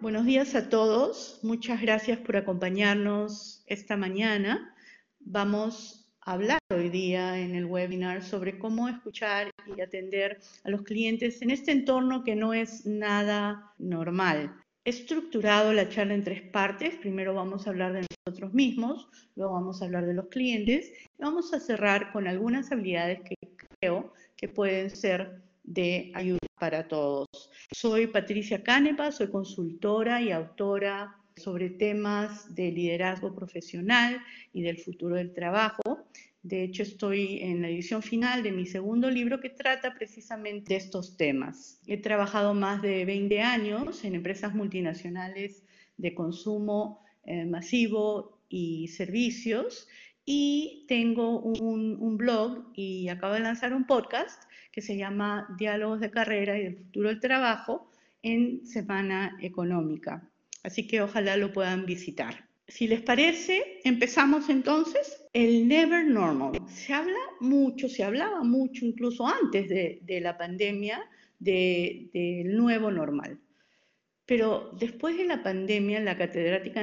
Buenos días a todos. Muchas gracias por acompañarnos esta mañana. Vamos a hablar hoy día en el webinar sobre cómo escuchar y atender a los clientes en este entorno que no es nada normal. He estructurado la charla en tres partes. Primero vamos a hablar de nosotros mismos, luego vamos a hablar de los clientes y vamos a cerrar con algunas habilidades que creo que pueden ser de ayuda para todos. Soy Patricia Canepa, soy consultora y autora sobre temas de liderazgo profesional y del futuro del trabajo. De hecho, estoy en la edición final de mi segundo libro que trata precisamente de estos temas. He trabajado más de 20 años en empresas multinacionales de consumo eh, masivo y servicios y tengo un, blog y acabo de lanzar un podcast que se llama Diálogos de Carrera y del Futuro del Trabajo en Semana Económica. Así que ojalá lo puedan visitar. Si les parece, empezamos entonces el Never Normal. Se habla mucho, se hablaba mucho incluso antes de, de la pandemia del de, nuevo normal. Pero después de la pandemia, la catedrática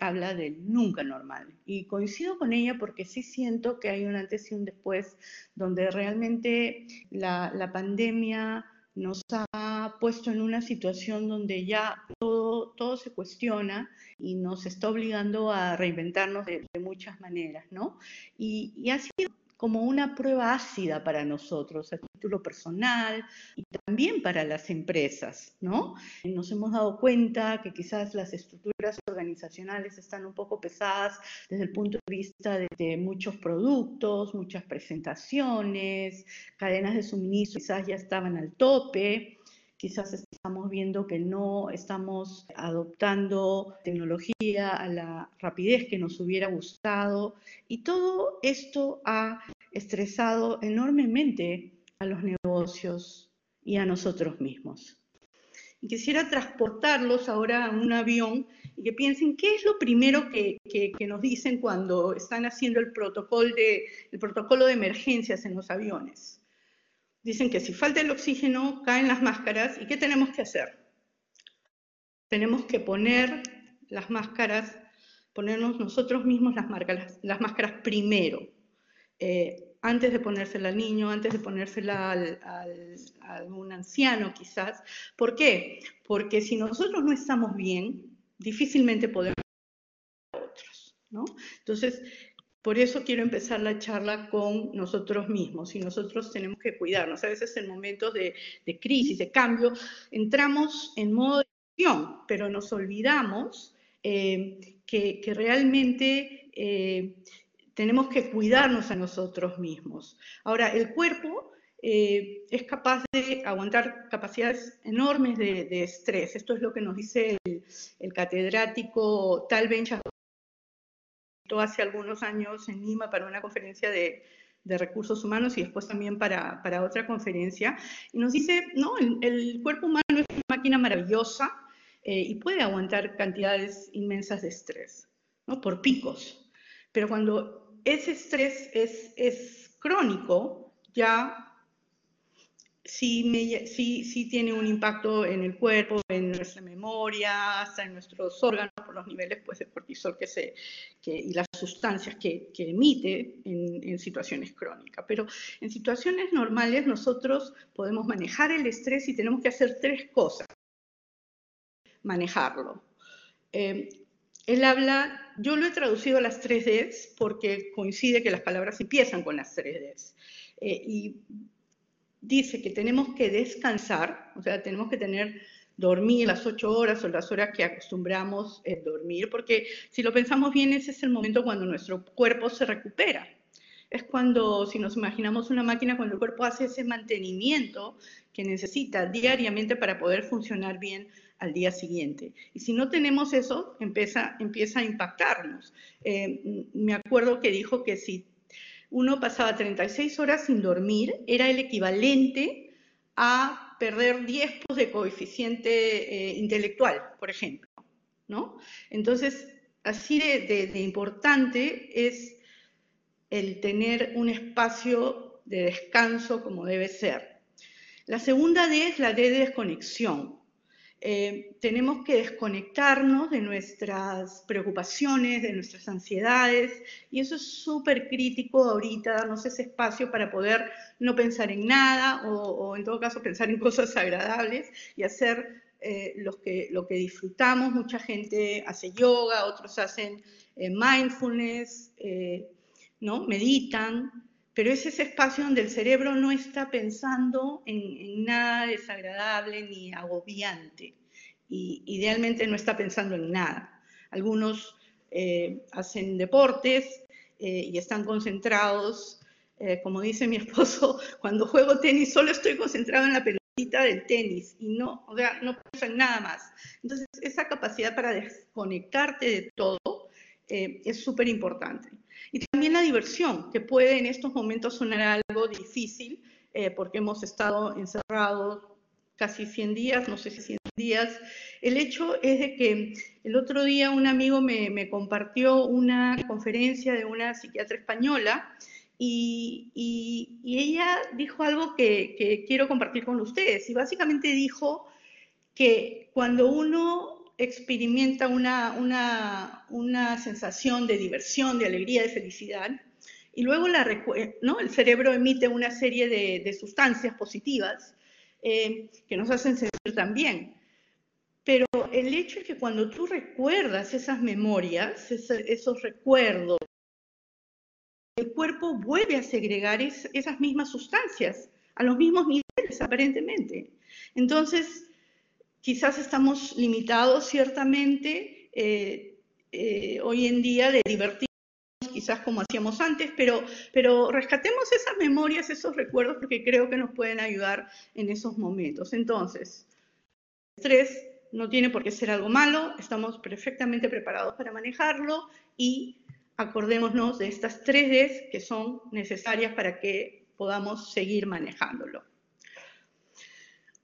habla del nunca normal. Y coincido con ella porque sí siento que hay un antes y un después, donde realmente la, la pandemia nos ha puesto en una situación donde ya todo, todo se cuestiona y nos está obligando a reinventarnos de, de muchas maneras, ¿no? Y, y ha sido como una prueba ácida para nosotros, a título personal y también para las empresas, ¿no? Nos hemos dado cuenta que quizás las estructuras organizacionales están un poco pesadas desde el punto de vista de, de muchos productos, muchas presentaciones, cadenas de suministro quizás ya estaban al tope, quizás estamos viendo que no estamos adoptando tecnología a la rapidez que nos hubiera gustado y todo esto ha estresado enormemente a los negocios y a nosotros mismos. Y quisiera transportarlos ahora a un avión y que piensen qué es lo primero que, que, que nos dicen cuando están haciendo el protocolo, de, el protocolo de emergencias en los aviones Dicen que si falta el oxígeno, caen las máscaras. ¿Y qué tenemos que hacer? Tenemos que poner las máscaras, ponernos nosotros mismos las, máscaras, las máscaras primero, eh, antes de ponérsela al niño, antes de ponérsela al, al, a un anciano quizás. ¿Por qué? Porque si nosotros no estamos bien, difícilmente podemos otros. ¿no? Entonces, por eso quiero empezar la charla con nosotros mismos y nosotros tenemos que cuidarnos. A veces en momentos de, crisis, de cambio, entramos en modo de acción, pero nos olvidamos eh, que, realmente eh, tenemos que cuidarnos a nosotros mismos. Ahora, el cuerpo eh, es capaz de aguantar capacidades enormes de, estrés. Esto es lo que nos dice el, catedrático Tal Hace algunos años en Lima para una conferencia de, de recursos humanos y después también para, para, otra conferencia, y nos dice, no, el, el cuerpo humano es una máquina maravillosa eh, y puede aguantar cantidades inmensas de estrés, ¿no? Por picos. Pero cuando ese estrés es, es crónico, ya sí, me, sí, sí, tiene un impacto en el cuerpo, en nuestra memoria, hasta en nuestros órganos, por los niveles pues, de cortisol que se, que, y las sustancias que, que emite en, en, situaciones crónicas. Pero en situaciones normales nosotros podemos manejar el estrés y tenemos que hacer tres cosas. Manejarlo. Eh, él habla, yo lo he traducido a las tres Ds porque coincide que las palabras empiezan con las tres Ds. Eh, y dice que tenemos que descansar, o sea, tenemos que tener dormir las ocho horas o las horas que acostumbramos eh, dormir, porque si lo pensamos bien, ese es el momento cuando nuestro cuerpo se recupera. Es cuando, si nos imaginamos una máquina, cuando el cuerpo hace ese mantenimiento que necesita diariamente para poder funcionar bien al día siguiente. Y si no tenemos eso, empieza, empieza a impactarnos. Eh, me acuerdo que dijo que si uno pasaba 36 horas sin dormir, era el equivalente a perder 10 puntos de coeficiente eh, intelectual, por ejemplo. ¿no? Entonces, así de, de, de, importante es el tener un espacio de descanso como debe ser. La segunda D es la D de desconexión. Eh, tenemos que desconectarnos de nuestras preocupaciones, de nuestras ansiedades, y eso es súper crítico ahorita, darnos ese espacio para poder no pensar en nada o, en todo caso pensar en cosas agradables y hacer eh, que, lo que disfrutamos. Mucha gente hace yoga, otros hacen eh, mindfulness, ¿no? meditan, pero es ese espacio donde el cerebro no está pensando en, nada desagradable ni agobiante. Y idealmente no está pensando en nada. Algunos eh, hacen deportes eh, y están concentrados. Eh, como dice mi esposo, cuando juego tenis solo estoy concentrado en la pelotita del tenis y no, o sea, no pienso en nada más. Entonces, esa capacidad para desconectarte de todo es súper importante. También la diversión, que puede en estos momentos sonar algo difícil, eh, porque hemos estado encerrados casi 100 días, no sé si 100 días. El hecho es de que el otro día un amigo me, compartió una conferencia de una psiquiatra española y, ella dijo algo que, que quiero compartir con ustedes. Y básicamente dijo que cuando uno experimenta una, una, una, sensación de diversión, de alegría, de felicidad, y luego la, ¿no? el cerebro emite una serie de, de sustancias positivas eh, que nos hacen sentir también. Pero el hecho es que cuando tú recuerdas esas memorias, esos, recuerdos, el cuerpo vuelve a segregar esas mismas sustancias a los mismos niveles, aparentemente. Entonces, quizás estamos limitados ciertamente eh, eh, hoy en día de divertirnos, quizás como hacíamos antes, pero, pero rescatemos esas memorias, esos recuerdos, porque creo que nos pueden ayudar en esos momentos. Entonces, estrés no tiene por qué ser algo malo, estamos perfectamente preparados para manejarlo y acordémonos de estas tres Ds que son necesarias para que podamos seguir manejándolo.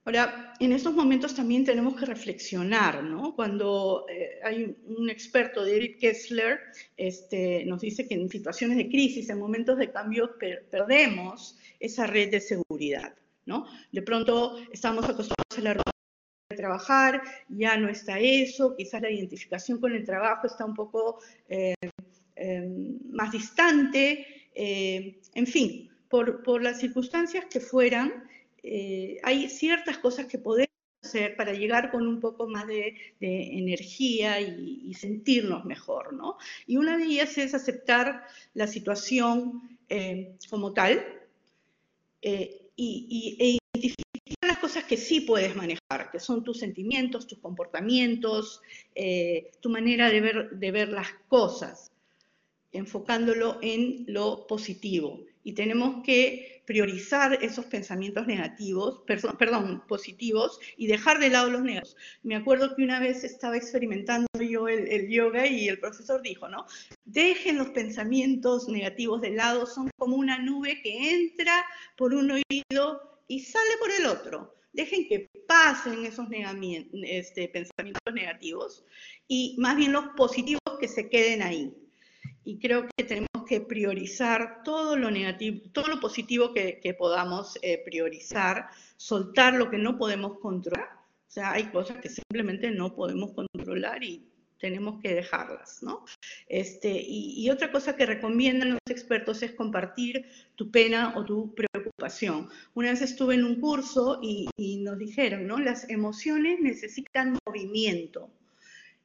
Ahora, en estos momentos también tenemos que reflexionar, ¿no? Cuando eh, hay un experto, David Kessler, este, nos dice que en situaciones de crisis, en momentos de cambio, perdemos esa red de seguridad, ¿no? De pronto estamos acostumbrados a la de trabajar, ya no está eso, quizás la identificación con el trabajo está un poco eh, em, más distante, eh, en fin, por, por las circunstancias que fueran, eh, hay ciertas cosas que podemos hacer para llegar con un poco más de, energía y, sentirnos mejor, ¿no? Y una de ellas es aceptar la situación eh, como tal eh, y, e identificar las cosas que sí puedes manejar, que son tus sentimientos, tus comportamientos, tu manera de ver, de ver las cosas, enfocándolo en lo positivo. Y tenemos que priorizar esos pensamientos negativos, perdón, positivos, y dejar de lado los negativos. Me acuerdo que una vez estaba experimentando yo el, yoga y el profesor dijo, ¿no? Dejen los pensamientos negativos de lado, son como una nube que entra por un oído y sale por el otro. Dejen que pasen esos este, pensamientos negativos y más bien los positivos que se queden ahí. Y creo que tenemos que priorizar todo lo negativo, todo lo positivo que, podamos eh, priorizar, soltar lo que no podemos controlar. O sea, hay cosas que simplemente no podemos controlar y tenemos que dejarlas, ¿no? Este, y, otra cosa que recomiendan los expertos es compartir tu pena o tu preocupación. Una vez estuve en un curso y, y nos dijeron, ¿no? Las emociones necesitan movimiento.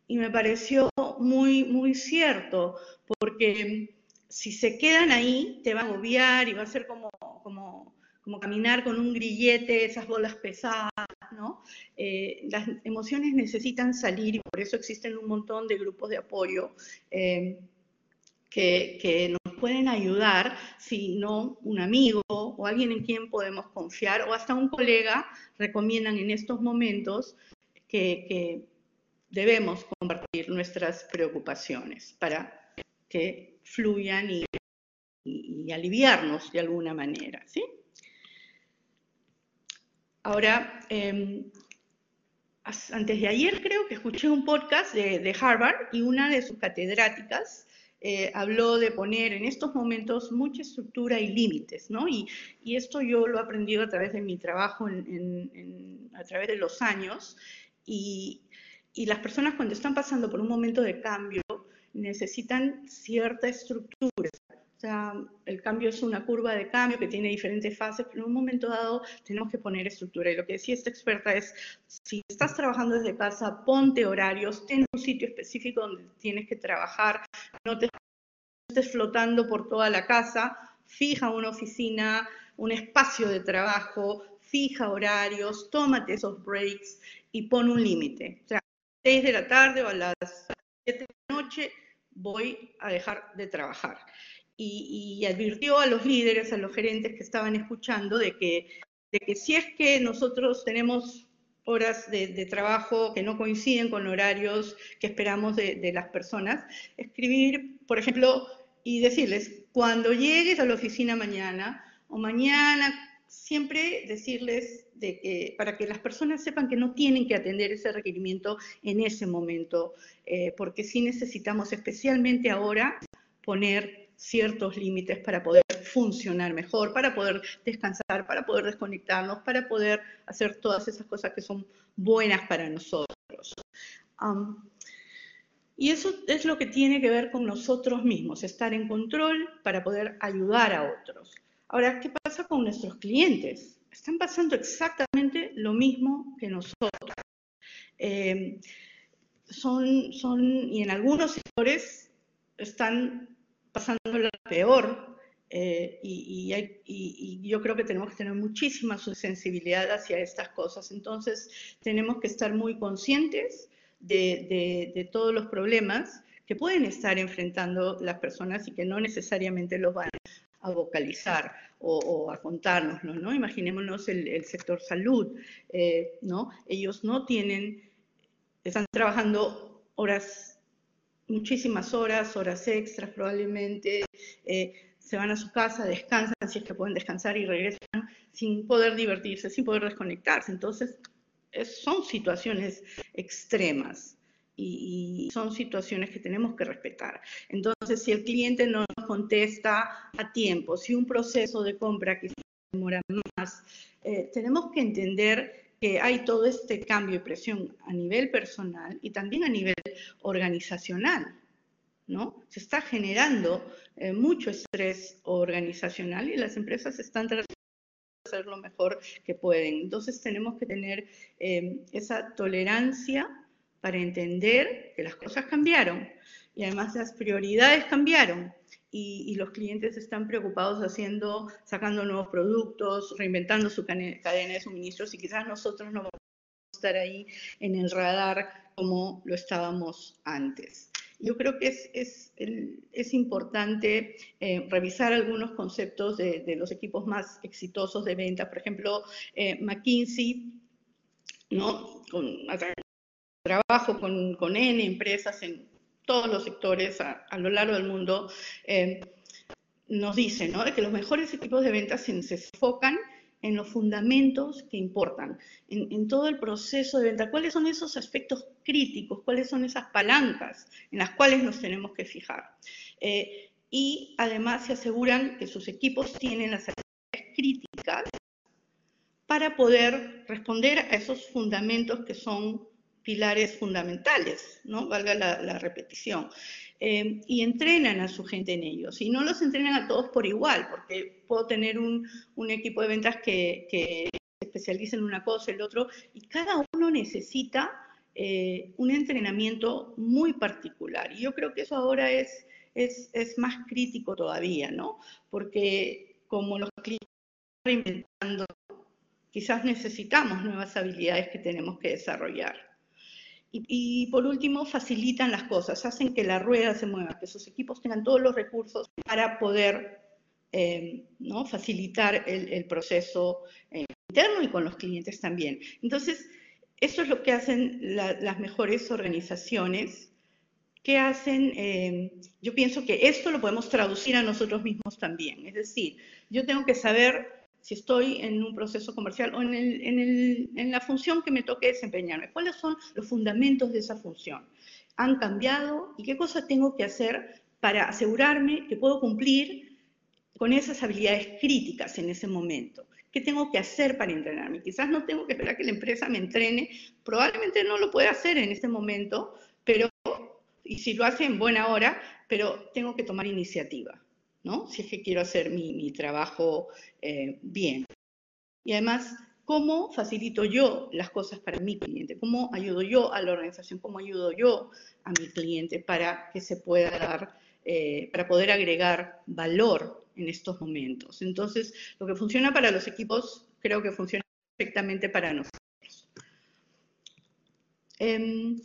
Y me pareció muy, muy cierto, porque si se quedan ahí, te va a agobiar y va a ser como, como, como caminar con un grillete, esas bolas pesadas, ¿no? Eh, las emociones necesitan salir y por eso existen un montón de grupos de apoyo eh, que, que, nos pueden ayudar, si no un amigo o alguien en quien podemos confiar o hasta un colega recomiendan en estos momentos que, que debemos compartir nuestras preocupaciones para que fluyan y, aliviarnos de alguna manera. ¿sí? Ahora, em, antes de ayer creo que escuché un podcast de, Harvard y una de sus catedráticas eh, habló de poner en estos momentos mucha estructura y límites, ¿no? Y, esto yo lo he aprendido a través de mi trabajo, a través de los años, Y, y las personas cuando están pasando por un momento de cambio necesitan cierta estructura. O sea, el cambio es una curva de cambio que tiene diferentes fases, pero en un momento dado tenemos que poner estructura. Y lo que decía esta experta es, si estás trabajando desde casa, ponte horarios, ten un sitio específico donde tienes que trabajar, no te estés flotando por toda la casa, fija una oficina, un espacio de trabajo, fija horarios, tómate esos breaks y pon un límite. O sea, 6 de la tarde o a las 7 de la noche voy a dejar de trabajar. Y, advirtió a los líderes, a los gerentes que estaban escuchando, de que, de que si es que nosotros tenemos horas de, trabajo que no coinciden con horarios que esperamos de, de las personas, escribir, por ejemplo, y decirles, cuando llegues a la oficina mañana o mañana siempre decirles de que, para que las personas sepan que no tienen que atender ese requerimiento en ese momento, eh, porque sí necesitamos especialmente ahora poner ciertos límites para poder funcionar mejor, para poder descansar, para poder desconectarnos, para poder hacer todas esas cosas que son buenas para nosotros. y eso es lo que tiene que ver con nosotros mismos, estar en control para poder ayudar a otros. Ahora, ¿qué pasa con nuestros clientes? Están pasando exactamente lo mismo que nosotros. Eh, son, son, y en algunos sectores están pasando lo peor, eh, y, yo creo que tenemos que tener muchísima sensibilidad hacia estas cosas. Entonces, tenemos que estar muy conscientes de, de, todos los problemas que pueden estar enfrentando las personas y que no necesariamente los van a vocalizar o, a contárnoslo, ¿no? Imaginémonos el, sector salud, eh, ¿no? Ellos no tienen, están trabajando horas, muchísimas horas, horas extras probablemente, eh, se van a su casa, descansan si es que pueden descansar y regresan sin poder divertirse, sin poder desconectarse. Entonces, son situaciones extremas y, son situaciones que tenemos que respetar. Entonces, si el cliente no contesta a tiempo, si un proceso de compra que demora más, eh, tenemos que entender que hay todo este cambio y presión a nivel personal y también a nivel organizacional. ¿no? Se está generando eh, mucho estrés organizacional y las empresas están tratando de hacer lo mejor que pueden. Entonces tenemos que tener eh, esa tolerancia para entender que las cosas cambiaron y además las prioridades cambiaron y, los clientes están preocupados haciendo, sacando nuevos productos, reinventando su cadena de suministros y quizás nosotros no vamos a estar ahí en el radar como lo estábamos antes. Yo creo que es, es, es importante eh, revisar algunos conceptos de, de, los equipos más exitosos de venta. Por ejemplo, eh, McKinsey, ¿no? Con, trabajo con, con N empresas en todos los sectores a, lo largo del mundo, eh, nos dice ¿no? que los mejores equipos de ventas se, enfocan en los fundamentos que importan, en, todo el proceso de venta. ¿Cuáles son esos aspectos críticos? ¿Cuáles son esas palancas en las cuales nos tenemos que fijar? Eh, y además se aseguran que sus equipos tienen las habilidades críticas para poder responder a esos fundamentos que son pilares fundamentales, ¿no? Valga la, repetición. Eh, y entrenan a su gente en ellos. Y no los entrenan a todos por igual, porque puedo tener un, equipo de ventas que, se especializa en una cosa, el otro, y cada uno necesita eh, un entrenamiento muy particular. Y yo creo que eso ahora es más crítico todavía, ¿no? Porque como los clientes están reinventando, quizás necesitamos nuevas habilidades que tenemos que desarrollar. Y, por último, facilitan las cosas, hacen que la rueda se mueva, que sus equipos tengan todos los recursos para poder eh, ¿no? facilitar el, proceso eh, interno y con los clientes también. Entonces, eso es lo que hacen las mejores organizaciones. ¿Qué hacen? Eh, yo pienso que esto lo podemos traducir a nosotros mismos también. Es decir, yo tengo que saber si estoy en un proceso comercial o en, la función que me toque desempeñarme. ¿Cuáles son los fundamentos de esa función? ¿Han cambiado? ¿Y qué cosas tengo que hacer para asegurarme que puedo cumplir con esas habilidades críticas en ese momento? ¿Qué tengo que hacer para entrenarme? Quizás no tengo que esperar que la empresa me entrene, probablemente no lo pueda hacer en este momento, pero, y si lo hace en buena hora, pero tengo que tomar iniciativa, ¿no? Si es que quiero hacer mi, trabajo eh, bien. Y además, ¿cómo facilito yo las cosas para mi cliente? ¿Cómo ayudo yo a la organización? ¿Cómo ayudo yo a mi cliente para que se pueda dar, eh, para poder agregar valor en estos momentos? Entonces, lo que funciona para los equipos, creo que funciona perfectamente para nosotros. Em,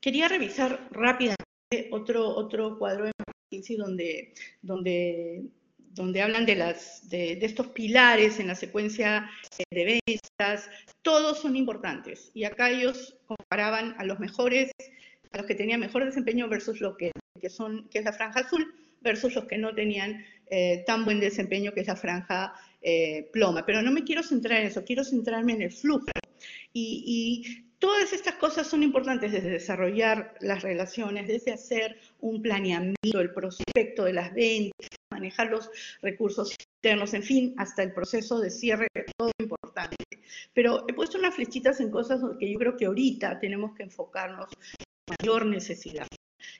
quería revisar rápidamente otro, otro cuadro de Donde, donde, donde hablan de, las, de, estos pilares en la secuencia de ventas. Todos son importantes. Y acá ellos comparaban a los mejores, a los que tenían mejor desempeño versus lo que, que, son, que es la franja azul, versus los que no tenían eh, tan buen desempeño, que es la franja eh, ploma. Pero no me quiero centrar en eso, quiero centrarme en el flujo. Y Todas estas cosas son importantes desde desarrollar las relaciones, desde hacer un planeamiento, el prospecto de las ventas, manejar los recursos internos, en fin, hasta el proceso de cierre, todo importante. Pero he puesto unas flechitas en cosas que yo creo que ahorita tenemos que enfocarnos en mayor necesidad,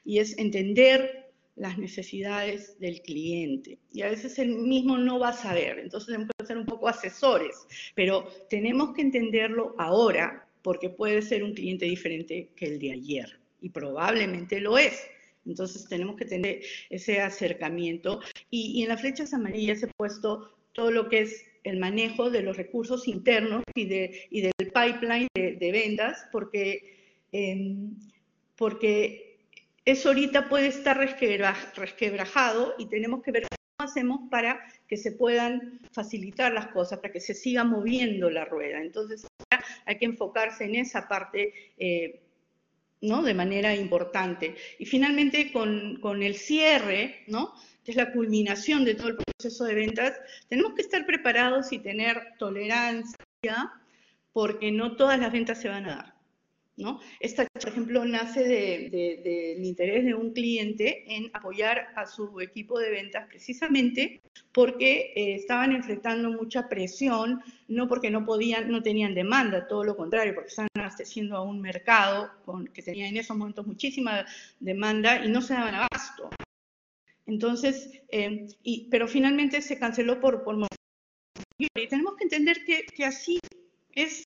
y es entender las necesidades del cliente. Y a veces el mismo no va a saber, entonces tenemos que ser un poco asesores, pero tenemos que entenderlo ahora porque puede ser un cliente diferente que el de ayer y probablemente lo es. Entonces tenemos que tener ese acercamiento y, en las flechas amarillas he puesto todo lo que es el manejo de los recursos internos y, de, y del pipeline de, ventas, porque, em, porque eso ahorita puede estar resquebrajado y tenemos que ver cómo hacemos para que se puedan facilitar las cosas, para que se siga moviendo la rueda. Entonces, hay que enfocarse en esa parte eh, ¿no? de manera importante. Y finalmente, con, el cierre, ¿no? que es la culminación de todo el proceso de ventas, tenemos que estar preparados y tener tolerancia porque no todas las ventas se van a dar. Esta, por ejemplo, nace del interés de un cliente en apoyar a su equipo de ventas precisamente porque eh, estaban enfrentando mucha presión, no porque no podían, no tenían demanda, todo lo contrario, porque estaban abasteciendo a un mercado con, que tenía en esos momentos muchísima demanda y no se daban abasto. Entonces, eh, pero finalmente se canceló por, por y tenemos que entender que, que así es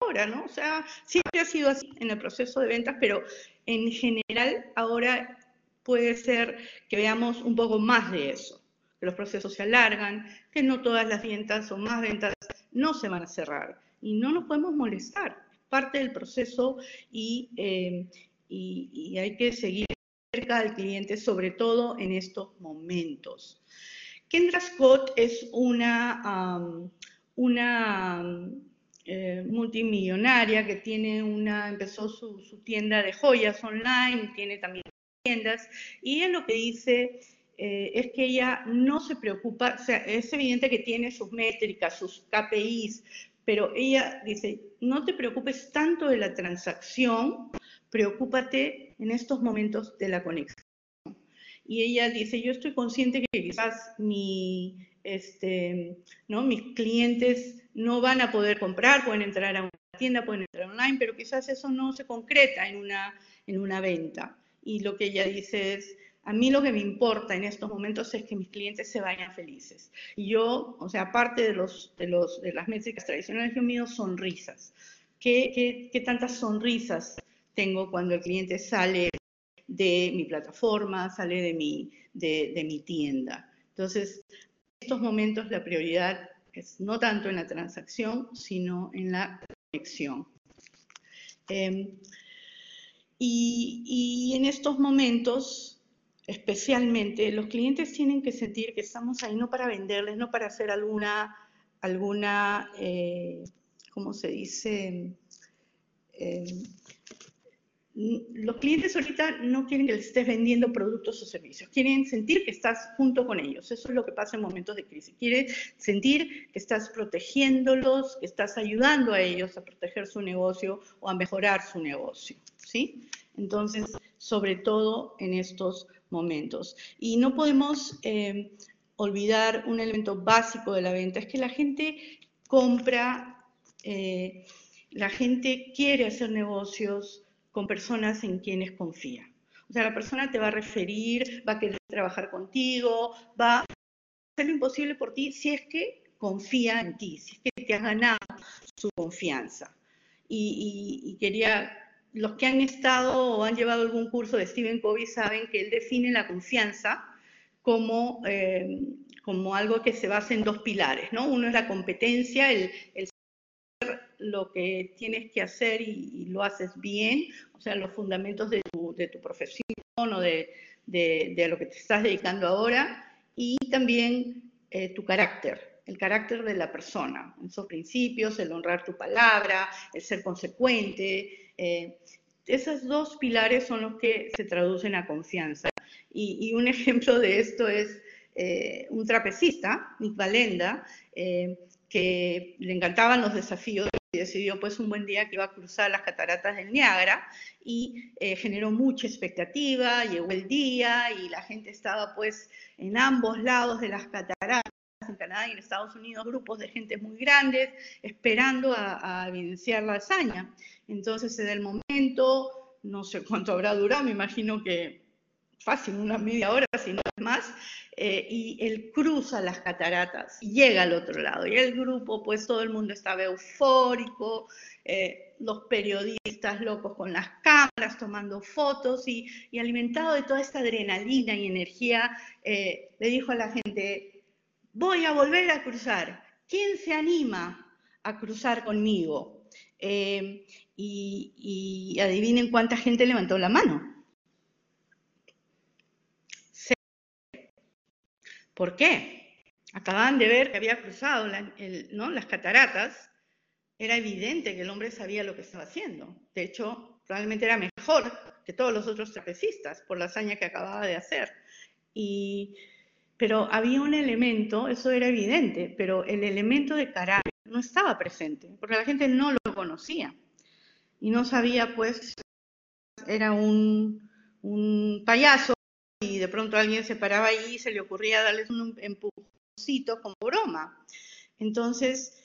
ahora, ¿no? O sea, siempre ha sido así en el proceso de ventas, pero en general ahora puede ser que veamos un poco más de eso, que los procesos se alargan, que no todas las ventas o más ventas no se van a cerrar y no nos podemos molestar, es parte del proceso y, eh, y, hay que seguir cerca del cliente, sobre todo en estos momentos. Kendra Scott es una, una multimillonaria que tiene una, empezó su, tienda de joyas online, tiene también tiendas, y ella lo que dice eh, es que ella no se preocupa, o sea, es evidente que tiene sus métricas, sus KPIs, pero ella dice, no te preocupes tanto de la transacción, preocúpate en estos momentos de la conexión. Y ella dice, yo estoy consciente que quizás mi, este, ¿no? mis clientes no van a poder comprar, pueden entrar a una tienda, pueden entrar online, pero quizás eso no se concreta en una, en una venta. Y lo que ella dice es, a mí lo que me importa en estos momentos es que mis clientes se vayan felices. Y yo, o sea, aparte de, los, de, los, de las métricas tradicionales, yo mido sonrisas. ¿Qué, qué, qué tantas sonrisas tengo cuando el cliente sale de mi plataforma, sale de mi, de, de mi tienda? Entonces, en estos momentos la prioridad no tanto en la transacción, sino en la conexión. Em, y, en estos momentos, especialmente, los clientes tienen que sentir que estamos ahí no para venderles, no para hacer alguna, alguna eh, ¿cómo se dice? Em, los clientes ahorita no quieren que les estés vendiendo productos o servicios, quieren sentir que estás junto con ellos. Eso es lo que pasa en momentos de crisis. Quieren sentir que estás protegiéndolos, que estás ayudando a ellos a proteger su negocio o a mejorar su negocio. ¿sí? Entonces, sobre todo en estos momentos. Y no podemos, eh, olvidar un elemento básico de la venta, es que la gente compra, eh, la gente quiere hacer negocios con personas en quienes confía. O sea, la persona te va a referir, va a querer trabajar contigo, va a hacer lo imposible por ti si es que confía en ti, si es que te has ganado su confianza. Y, quería, los que han estado o han llevado algún curso de Stephen Covey saben que él define la confianza como, eh, como algo que se basa en dos pilares, ¿no? Uno es la competencia, el, el lo que tienes que hacer y, lo haces bien, o sea, los fundamentos de tu, de tu profesión o de, de, de, lo que te estás dedicando ahora, y también eh, tu carácter, el carácter de la persona, esos principios, el honrar tu palabra, el ser consecuente. Eh, esos dos pilares son los que se traducen a confianza. Y, un ejemplo de esto es eh, un trapecista, Nick Valenda, eh, que le encantaban los desafíos y decidió pues un buen día que iba a cruzar las cataratas del Niágara y generó mucha expectativa, llegó el día y la gente estaba pues en ambos lados de las cataratas en Canadá y en Estados Unidos grupos de gente muy grandes esperando a, evidenciar la hazaña. Entonces da el momento, no sé cuánto habrá durado, me imagino que fácil, una media hora, si no más, eh, y él cruza las cataratas y llega al otro lado. Y el grupo, pues todo el mundo estaba eufórico, eh, los periodistas locos con las cámaras tomando fotos y, alimentado de toda esta adrenalina y energía, eh, le dijo a la gente, voy a volver a cruzar. ¿Quién se anima a cruzar conmigo? Eh, y, adivinen cuánta gente levantó la mano. ¿Por qué? Acababan de ver que había cruzado las cataratas. Era evidente que el hombre sabía lo que estaba haciendo. De hecho, probablemente era mejor que todos los otros trapecistas por la hazaña que acababa de hacer. Y pero había un elemento, eso era evidente, pero el elemento de carácter no estaba presente, porque la gente no lo conocía y no sabía, pues, era un payaso y de pronto alguien se paraba ahí y se le ocurría darles un empujoncito como broma. Entonces,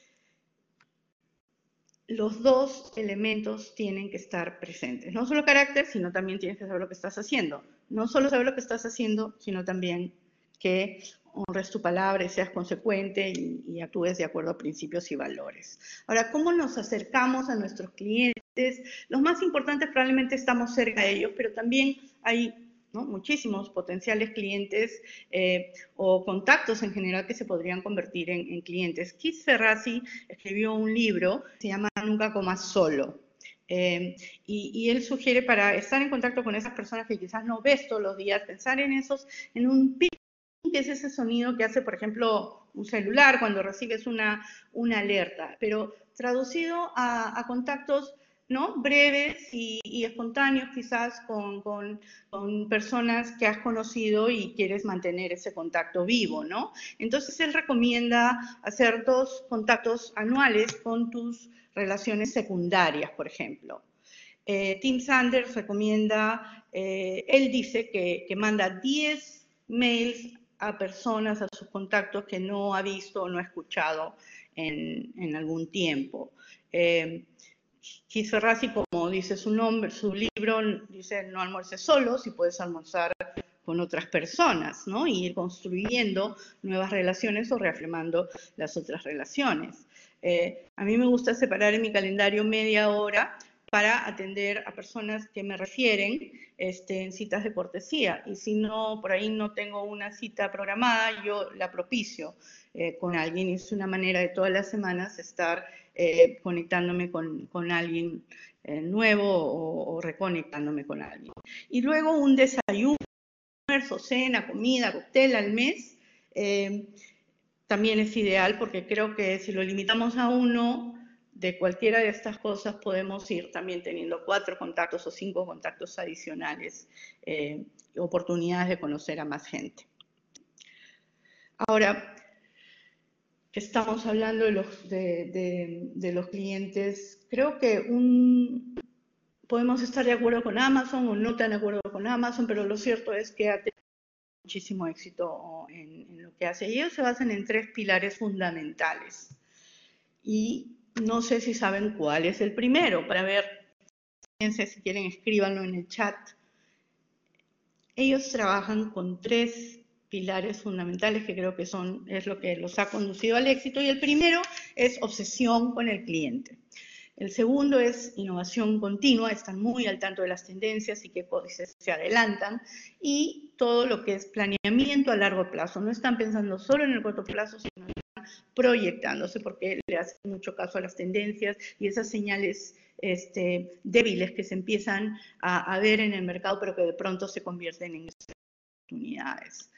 los dos elementos tienen que estar presentes. No solo carácter, sino también tienes que saber lo que estás haciendo. No solo saber lo que estás haciendo, sino también que honres tu palabra y seas consecuente y, actúes de acuerdo a principios y valores. Ahora, ¿cómo nos acercamos a nuestros clientes? Los más importantes probablemente estamos cerca de ellos, pero también hay muchísimos potenciales clientes eh, o contactos en general que se podrían convertir en, clientes. Keith Ferrazzi escribió un libro, se llama Nunca comas solo. Eh, y, él sugiere para estar en contacto con esas personas que quizás no ves todos los días, pensar en esos, en un que es ese sonido que hace, por ejemplo, un celular cuando recibes una, una alerta, pero traducido a, contactos ¿no? breves y, espontáneos quizás con, con, personas que has conocido y quieres mantener ese contacto vivo, ¿no? Entonces él recomienda hacer dos contactos anuales con tus relaciones secundarias, por ejemplo. Eh, Tim Sanders recomienda, eh, él dice que, que manda 10 mails a personas, a sus contactos que no ha visto o no ha escuchado en, algún tiempo. Eh, Ferrazzi, como dice su nombre, su libro, dice no almuerces solo, si puedes almorzar con otras personas, ¿no? Y ir construyendo nuevas relaciones o reafirmando las otras relaciones. Eh, a mí me gusta separar en mi calendario media hora para atender a personas que me refieren este, en citas de cortesía. Y si no, por ahí no tengo una cita programada, yo la propicio eh, con alguien. Es una manera de todas las semanas estar eh, conectándome con, alguien eh, nuevo o, reconectándome con alguien. Y luego un desayuno, almuerzo, cena, comida, cóctel al mes. también es ideal porque creo que si lo limitamos a uno, de cualquiera de estas cosas podemos ir también teniendo cuatro contactos o cinco contactos adicionales, eh, oportunidades de conocer a más gente. Ahora, estamos hablando de los, de, los clientes, creo que un, podemos estar de acuerdo con Amazon o no tan de acuerdo con Amazon, pero lo cierto es que ha muchísimo éxito en, en, lo que hace. Ellos se basan en tres pilares fundamentales. Y no sé si saben cuál es el primero, para ver, si quieren escríbanlo en el chat. Ellos trabajan con tres pilares fundamentales que creo que son, es lo que los ha conducido al éxito. Y el primero es obsesión con el cliente. El segundo es innovación continua, están muy al tanto de las tendencias y qué códices se adelantan. Y todo lo que es planeamiento a largo plazo. No están pensando solo en el corto plazo, sino proyectándose porque le hacen mucho caso a las tendencias y esas señales este, débiles que se empiezan a, a ver en el mercado, pero que de pronto se convierten en oportunidades.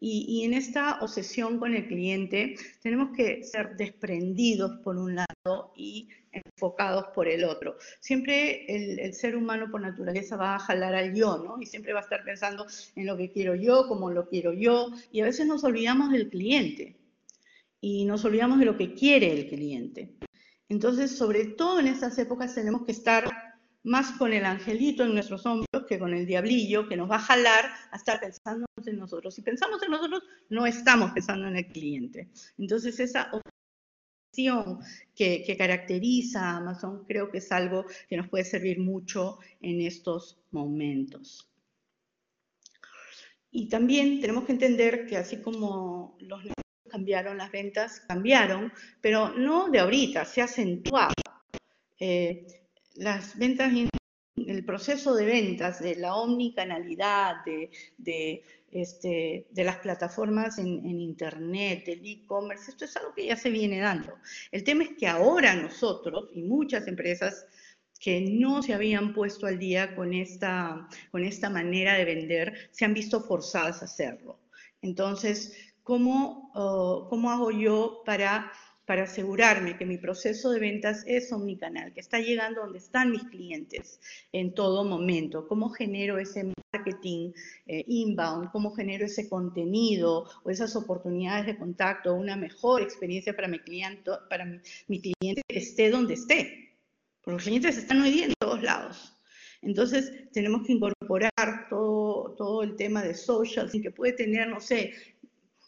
Y, en esta obsesión con el cliente tenemos que ser desprendidos por un lado y enfocados por el otro. Siempre el, ser humano por naturaleza va a jalar al yo, ¿no? Y siempre va a estar pensando en lo que quiero yo, cómo lo quiero yo, y a veces nos olvidamos del cliente y nos olvidamos de lo que quiere el cliente. Entonces, sobre todo en estas épocas tenemos que estar más con el angelito en nuestros hombros que con el diablillo que nos va a jalar a estar pensando en nosotros. Si pensamos en nosotros, no estamos pensando en el cliente. Entonces, esa opción que, caracteriza a Amazon creo que es algo que nos puede servir mucho en estos momentos. Y también tenemos que entender que así como los negocios cambiaron, las ventas cambiaron, pero no de ahorita, se ha acentuado. Eh, las ventas, el proceso de ventas, de la omnicanalidad, de, este, de las plataformas en, en Internet, el e-commerce, esto es algo que ya se viene dando. El tema es que ahora nosotros y muchas empresas que no se habían puesto al día con esta, con esta manera de vender, se han visto forzadas a hacerlo. Entonces, ¿cómo, oh, ¿cómo hago yo para para asegurarme que mi proceso de ventas es omnicanal, que está llegando donde están mis clientes en todo momento, cómo genero ese marketing eh, inbound, cómo genero ese contenido o esas oportunidades de contacto, una mejor experiencia para mi cliente, para mi, cliente esté donde esté, porque los clientes están hoy día en todos lados. Entonces, tenemos que incorporar todo, todo el tema de social, que puede tener, no sé,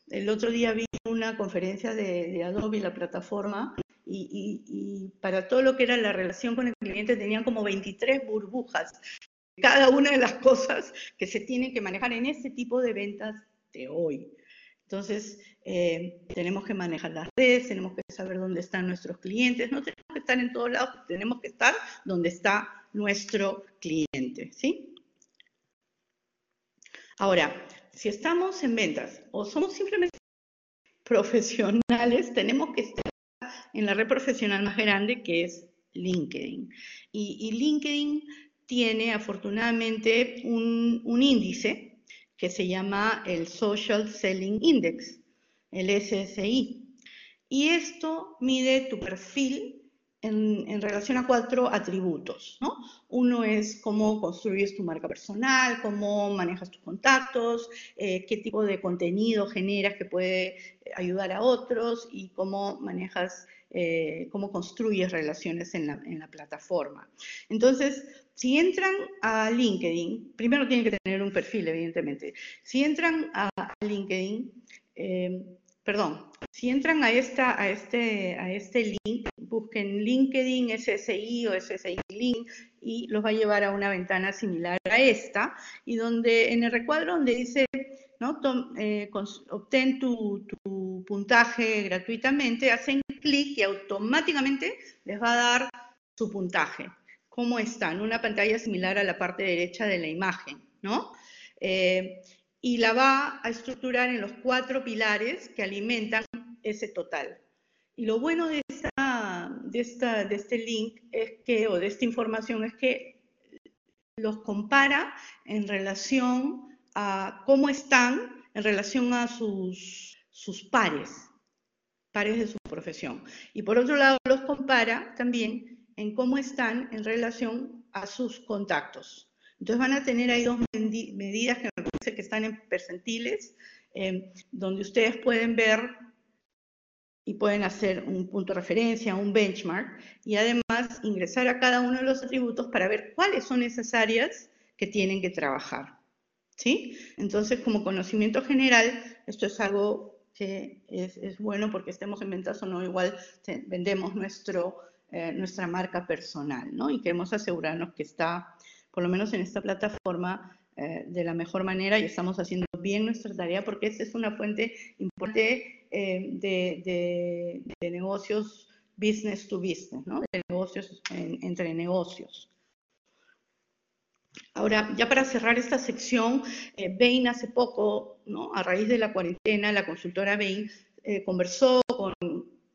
el otro día vi una conferencia de, Adobe, la plataforma, y, para todo lo que era la relación con el cliente tenían como 23 burbujas. Cada una de las cosas que se tienen que manejar en este tipo de ventas de hoy. Entonces, eh, tenemos que manejar las redes, tenemos que saber dónde están nuestros clientes, no tenemos que estar en todos lados, tenemos que estar donde está nuestro cliente, ¿sí? Ahora, si estamos en ventas o somos simplemente profesionales, tenemos que estar en la red profesional más grande que es LinkedIn. Y, LinkedIn tiene afortunadamente un, índice que se llama el Social Selling Index, el SSI. Y esto mide tu perfil en, relación a cuatro atributos, ¿no? Uno es cómo construyes tu marca personal, cómo manejas tus contactos, eh, qué tipo de contenido generas que puede ayudar a otros y cómo manejas, eh, cómo construyes relaciones en la, en la, plataforma. Entonces, si entran a LinkedIn, primero tienen que tener un perfil, evidentemente. Si entran a LinkedIn, eh, perdón, si entran a, esta, a, este, a este link, busquen LinkedIn SSI o SSI Link y los va a llevar a una ventana similar a esta y donde en el recuadro donde dice ¿no? Eh, obtén tu, tu, puntaje gratuitamente, hacen clic y automáticamente les va a dar su puntaje. ¿Cómo está? En una pantalla similar a la parte derecha de la imagen, ¿no? Eh, y la va a estructurar en los cuatro pilares que alimentan ese total. Y lo bueno de, esta, de, esta, de este link es que, o de esta información es que los compara en relación a cómo están en relación a sus, sus pares, pares de su profesión. Y por otro lado, los compara también en cómo están en relación a sus contactos. Entonces van a tener ahí dos medidas que me parece que están en percentiles, eh, donde ustedes pueden ver y pueden hacer un punto de referencia, un benchmark, y además ingresar a cada uno de los atributos para ver cuáles son esas áreas que tienen que trabajar. ¿Sí? Entonces, como conocimiento general, esto es algo que es, bueno porque estemos en ventas o no, igual vendemos nuestro, eh, nuestra marca personal, ¿no? Y queremos asegurarnos que está, por lo menos en esta plataforma, eh, de la mejor manera y estamos haciendo bien nuestra tarea porque esta es una fuente importante eh, de, negocios business to business, ¿no? de negocios entre negocios. Ahora, ya para cerrar esta sección, eh, Bain hace poco, ¿no? a raíz de la cuarentena, la consultora Bain conversó con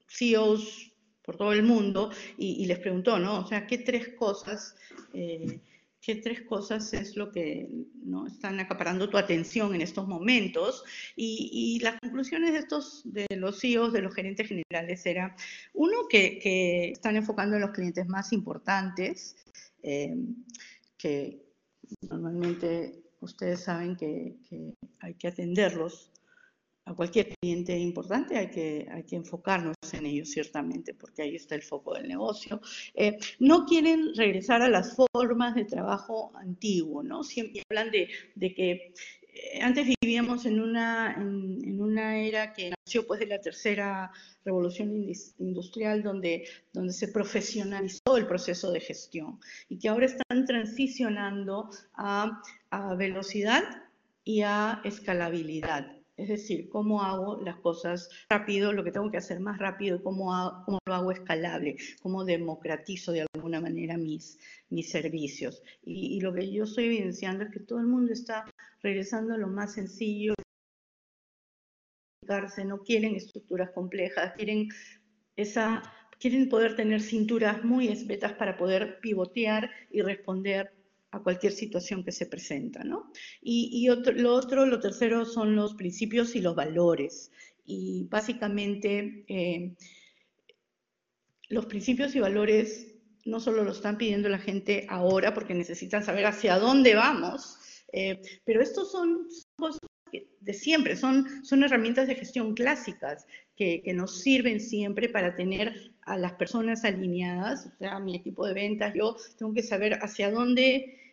CEOs por todo el mundo y, les preguntó, ¿no? O sea, ¿qué tres cosas qué tres cosas es lo que ¿no? están acaparando tu atención en estos momentos. Y, las conclusiones de estos, de los CEOs, de los gerentes generales, era, uno, que, están enfocando en los clientes más importantes, eh, que normalmente ustedes saben que, que hay que atenderlos a cualquier cliente importante hay que, hay que enfocarnos en ellos, ciertamente, porque ahí está el foco del negocio. Eh, no quieren regresar a las formas de trabajo antiguo, ¿no? Siempre hablan de, de que eh, antes vivíamos en una, en, una era que nació pues de la tercera revolución industrial donde, donde se profesionalizó el proceso de gestión y que ahora están transicionando a, a velocidad y a escalabilidad. Es decir, cómo hago las cosas rápido, lo que tengo que hacer más rápido, cómo, cómo lo hago escalable, cómo democratizo de alguna manera mis, mis servicios. Y, lo que yo estoy evidenciando es que todo el mundo está regresando a lo más sencillo, no quieren estructuras complejas, quieren, esa, quieren poder tener cinturas muy esbetas para poder pivotear y responder a cualquier situación que se presenta, ¿no? Y, lo otro, lo tercero son los principios y los valores. Y básicamente eh, los principios y valores no solo lo están pidiendo la gente ahora porque necesitan saber hacia dónde vamos, eh, pero estos son cosas de siempre, son, son herramientas de gestión clásicas que, que, nos sirven siempre para tener a las personas alineadas, o sea, mi equipo de ventas, yo tengo que saber hacia dónde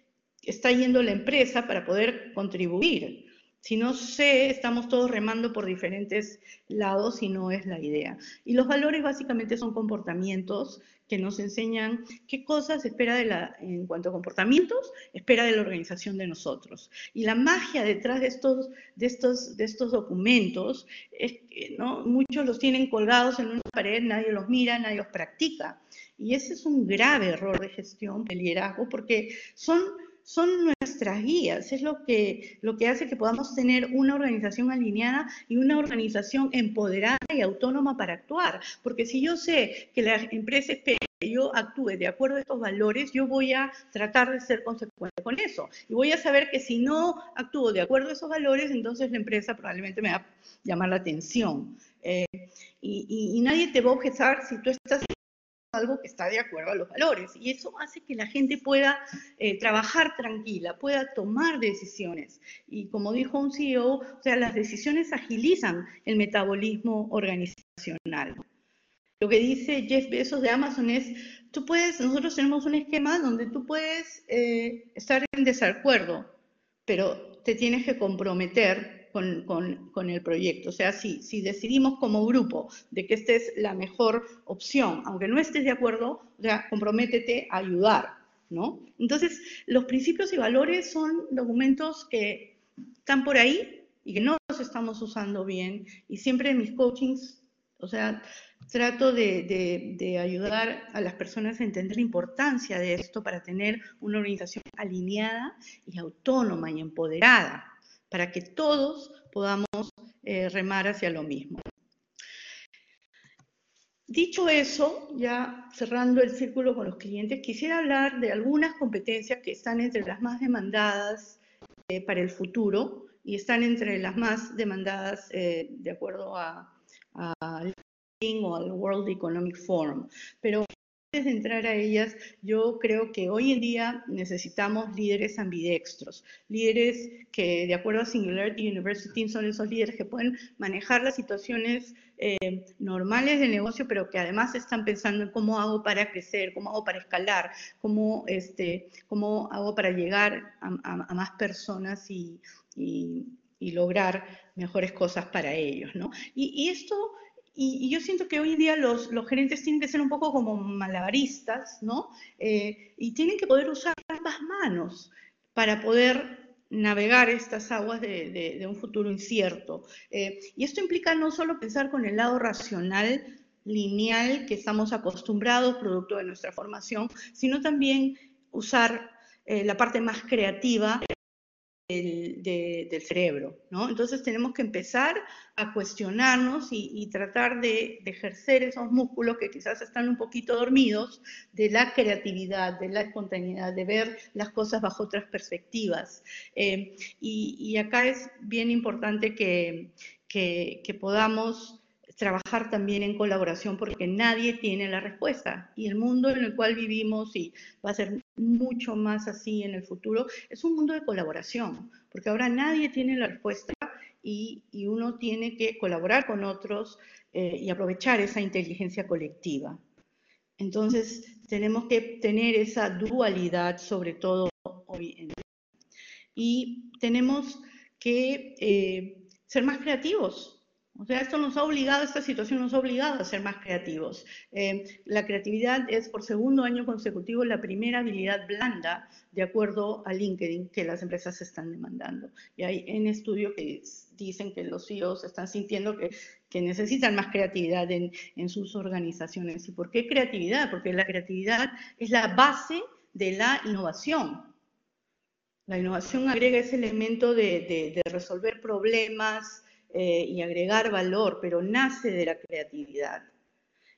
está yendo la empresa para poder contribuir. Si no sé, estamos todos remando por diferentes lados y no es la idea. Y los valores básicamente son comportamientos que nos enseñan qué cosas espera de la, en cuanto a comportamientos, espera de la organización de nosotros. Y la magia detrás de estos, de estos, de estos documentos es ¿no? muchos los tienen colgados en una pared, nadie los mira, nadie los practica. Y ese es un grave error de gestión, de liderazgo, porque son son nuestras guías, es lo que, lo que hace que podamos tener una organización alineada y una organización empoderada y autónoma para actuar. Porque si yo sé que la empresa que yo actúe de acuerdo a estos valores, yo voy a tratar de ser consecuente con eso. Y voy a saber que si no actúo de acuerdo a esos valores, entonces la empresa probablemente me va a llamar la atención. Eh, y, y, nadie te va a objetar si tú estás algo que está de acuerdo a los valores. Y eso hace que la gente pueda eh, trabajar tranquila, pueda tomar decisiones. Y como dijo un CEO, o sea, las decisiones agilizan el metabolismo organizacional. Lo que dice Jeff Bezos de Amazon es, tú puedes, nosotros tenemos un esquema donde tú puedes eh, estar en desacuerdo, pero te tienes que comprometer con, el proyecto. O sea, si, si decidimos como grupo de que esta es la mejor opción, aunque no estés de acuerdo, o comprométete a ayudar, ¿no? Entonces, los principios y valores son documentos que están por ahí y que no los estamos usando bien. Y siempre en mis coachings, o sea, trato de, de, ayudar a las personas a entender la importancia de esto para tener una organización alineada y autónoma y empoderada para que todos podamos eh, remar hacia lo mismo. Dicho eso, ya cerrando el círculo con los clientes, quisiera hablar de algunas competencias que están entre las más demandadas eh, para el futuro y están entre las más demandadas eh, de acuerdo al o al World Economic Forum. Pero de entrar a ellas, yo creo que hoy en día necesitamos líderes ambidextros, líderes que, de acuerdo a Singularity University, son esos líderes que pueden manejar las situaciones eh, normales de negocio, pero que además están pensando en cómo hago para crecer, cómo hago para escalar, cómo, este, cómo hago para llegar a, más personas y, lograr mejores cosas para ellos. ¿no? y esto y, yo siento que hoy en día los, gerentes tienen que ser un poco como malabaristas, ¿no? Eh, y tienen que poder usar ambas manos para poder navegar estas aguas de, un futuro incierto. Eh, y esto implica no solo pensar con el lado racional, lineal, que estamos acostumbrados, producto de nuestra formación, sino también usar eh, la parte más creativa del, cerebro, ¿no? Entonces tenemos que empezar a cuestionarnos y, tratar de, ejercer esos músculos que quizás están un poquito dormidos, de la creatividad, de la espontaneidad, de ver las cosas bajo otras perspectivas. Eh, y, acá es bien importante que, que podamos trabajar también en colaboración porque nadie tiene la respuesta. Y el mundo en el cual vivimos, y va a ser mucho más así en el futuro, es un mundo de colaboración, porque ahora nadie tiene la respuesta y, uno tiene que colaborar con otros eh, y aprovechar esa inteligencia colectiva. Entonces, tenemos que tener esa dualidad, sobre todo hoy en día. Y tenemos que eh, ser más creativos, o sea, esto nos ha obligado, esta situación nos ha obligado a ser más creativos. Eh, la creatividad es por segundo año consecutivo la primera habilidad blanda, de acuerdo a LinkedIn, que las empresas están demandando. Y hay en estudios que dicen que los CEOs están sintiendo que, que necesitan más creatividad en, en sus organizaciones. ¿Y por qué creatividad? Porque la creatividad es la base de la innovación. La innovación agrega ese elemento de, de, de resolver problemas, eh, y agregar valor, pero nace de la creatividad.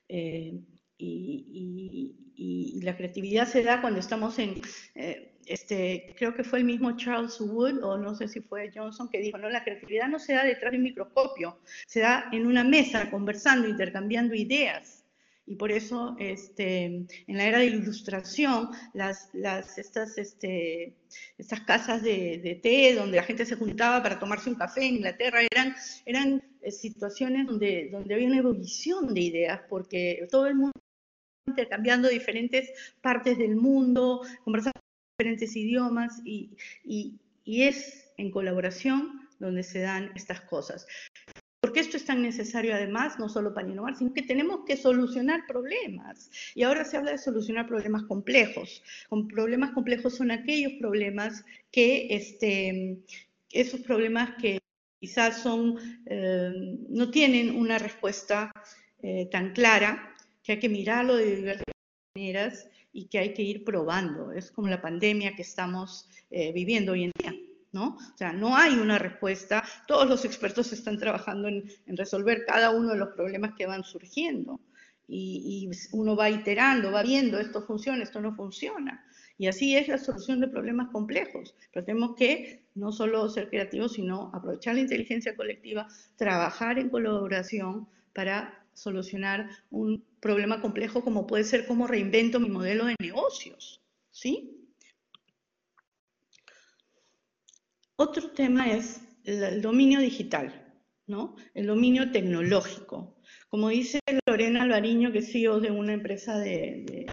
Eh, y, la creatividad se da cuando estamos en, eh, este, creo que fue el mismo Charles Wood, o no sé si fue Johnson, que dijo, no, la creatividad no se da detrás de un microscopio, se da en una mesa, conversando, intercambiando ideas. Y por eso, este, en la era de la ilustración, las, las, estas, este, estas casas de, té donde la gente se juntaba para tomarse un café en Inglaterra eran, eran eh, situaciones donde, donde había una ebullición de ideas, porque todo el mundo intercambiando diferentes partes del mundo, conversando diferentes idiomas, y, y, y es en colaboración donde se dan estas cosas. Porque esto es tan necesario además, no solo para innovar, sino que tenemos que solucionar problemas. Y ahora se habla de solucionar problemas complejos. Con problemas complejos son aquellos problemas que, este, esos problemas que quizás son, eh, no tienen una respuesta eh, tan clara, que hay que mirarlo de diversas maneras y que hay que ir probando. Es como la pandemia que estamos eh, viviendo hoy en día. ¿No? O sea, no hay una respuesta, todos los expertos están trabajando en, resolver cada uno de los problemas que van surgiendo y, uno va iterando, va viendo, esto funciona, esto no funciona. Y así es la solución de problemas complejos. Pero tenemos que no solo ser creativos, sino aprovechar la inteligencia colectiva, trabajar en colaboración para solucionar un problema complejo como puede ser cómo reinvento mi modelo de negocios. ¿Sí? Otro tema es el dominio digital, ¿no? El dominio tecnológico. Como dice Lorena Alvariño, que es CEO de una empresa de,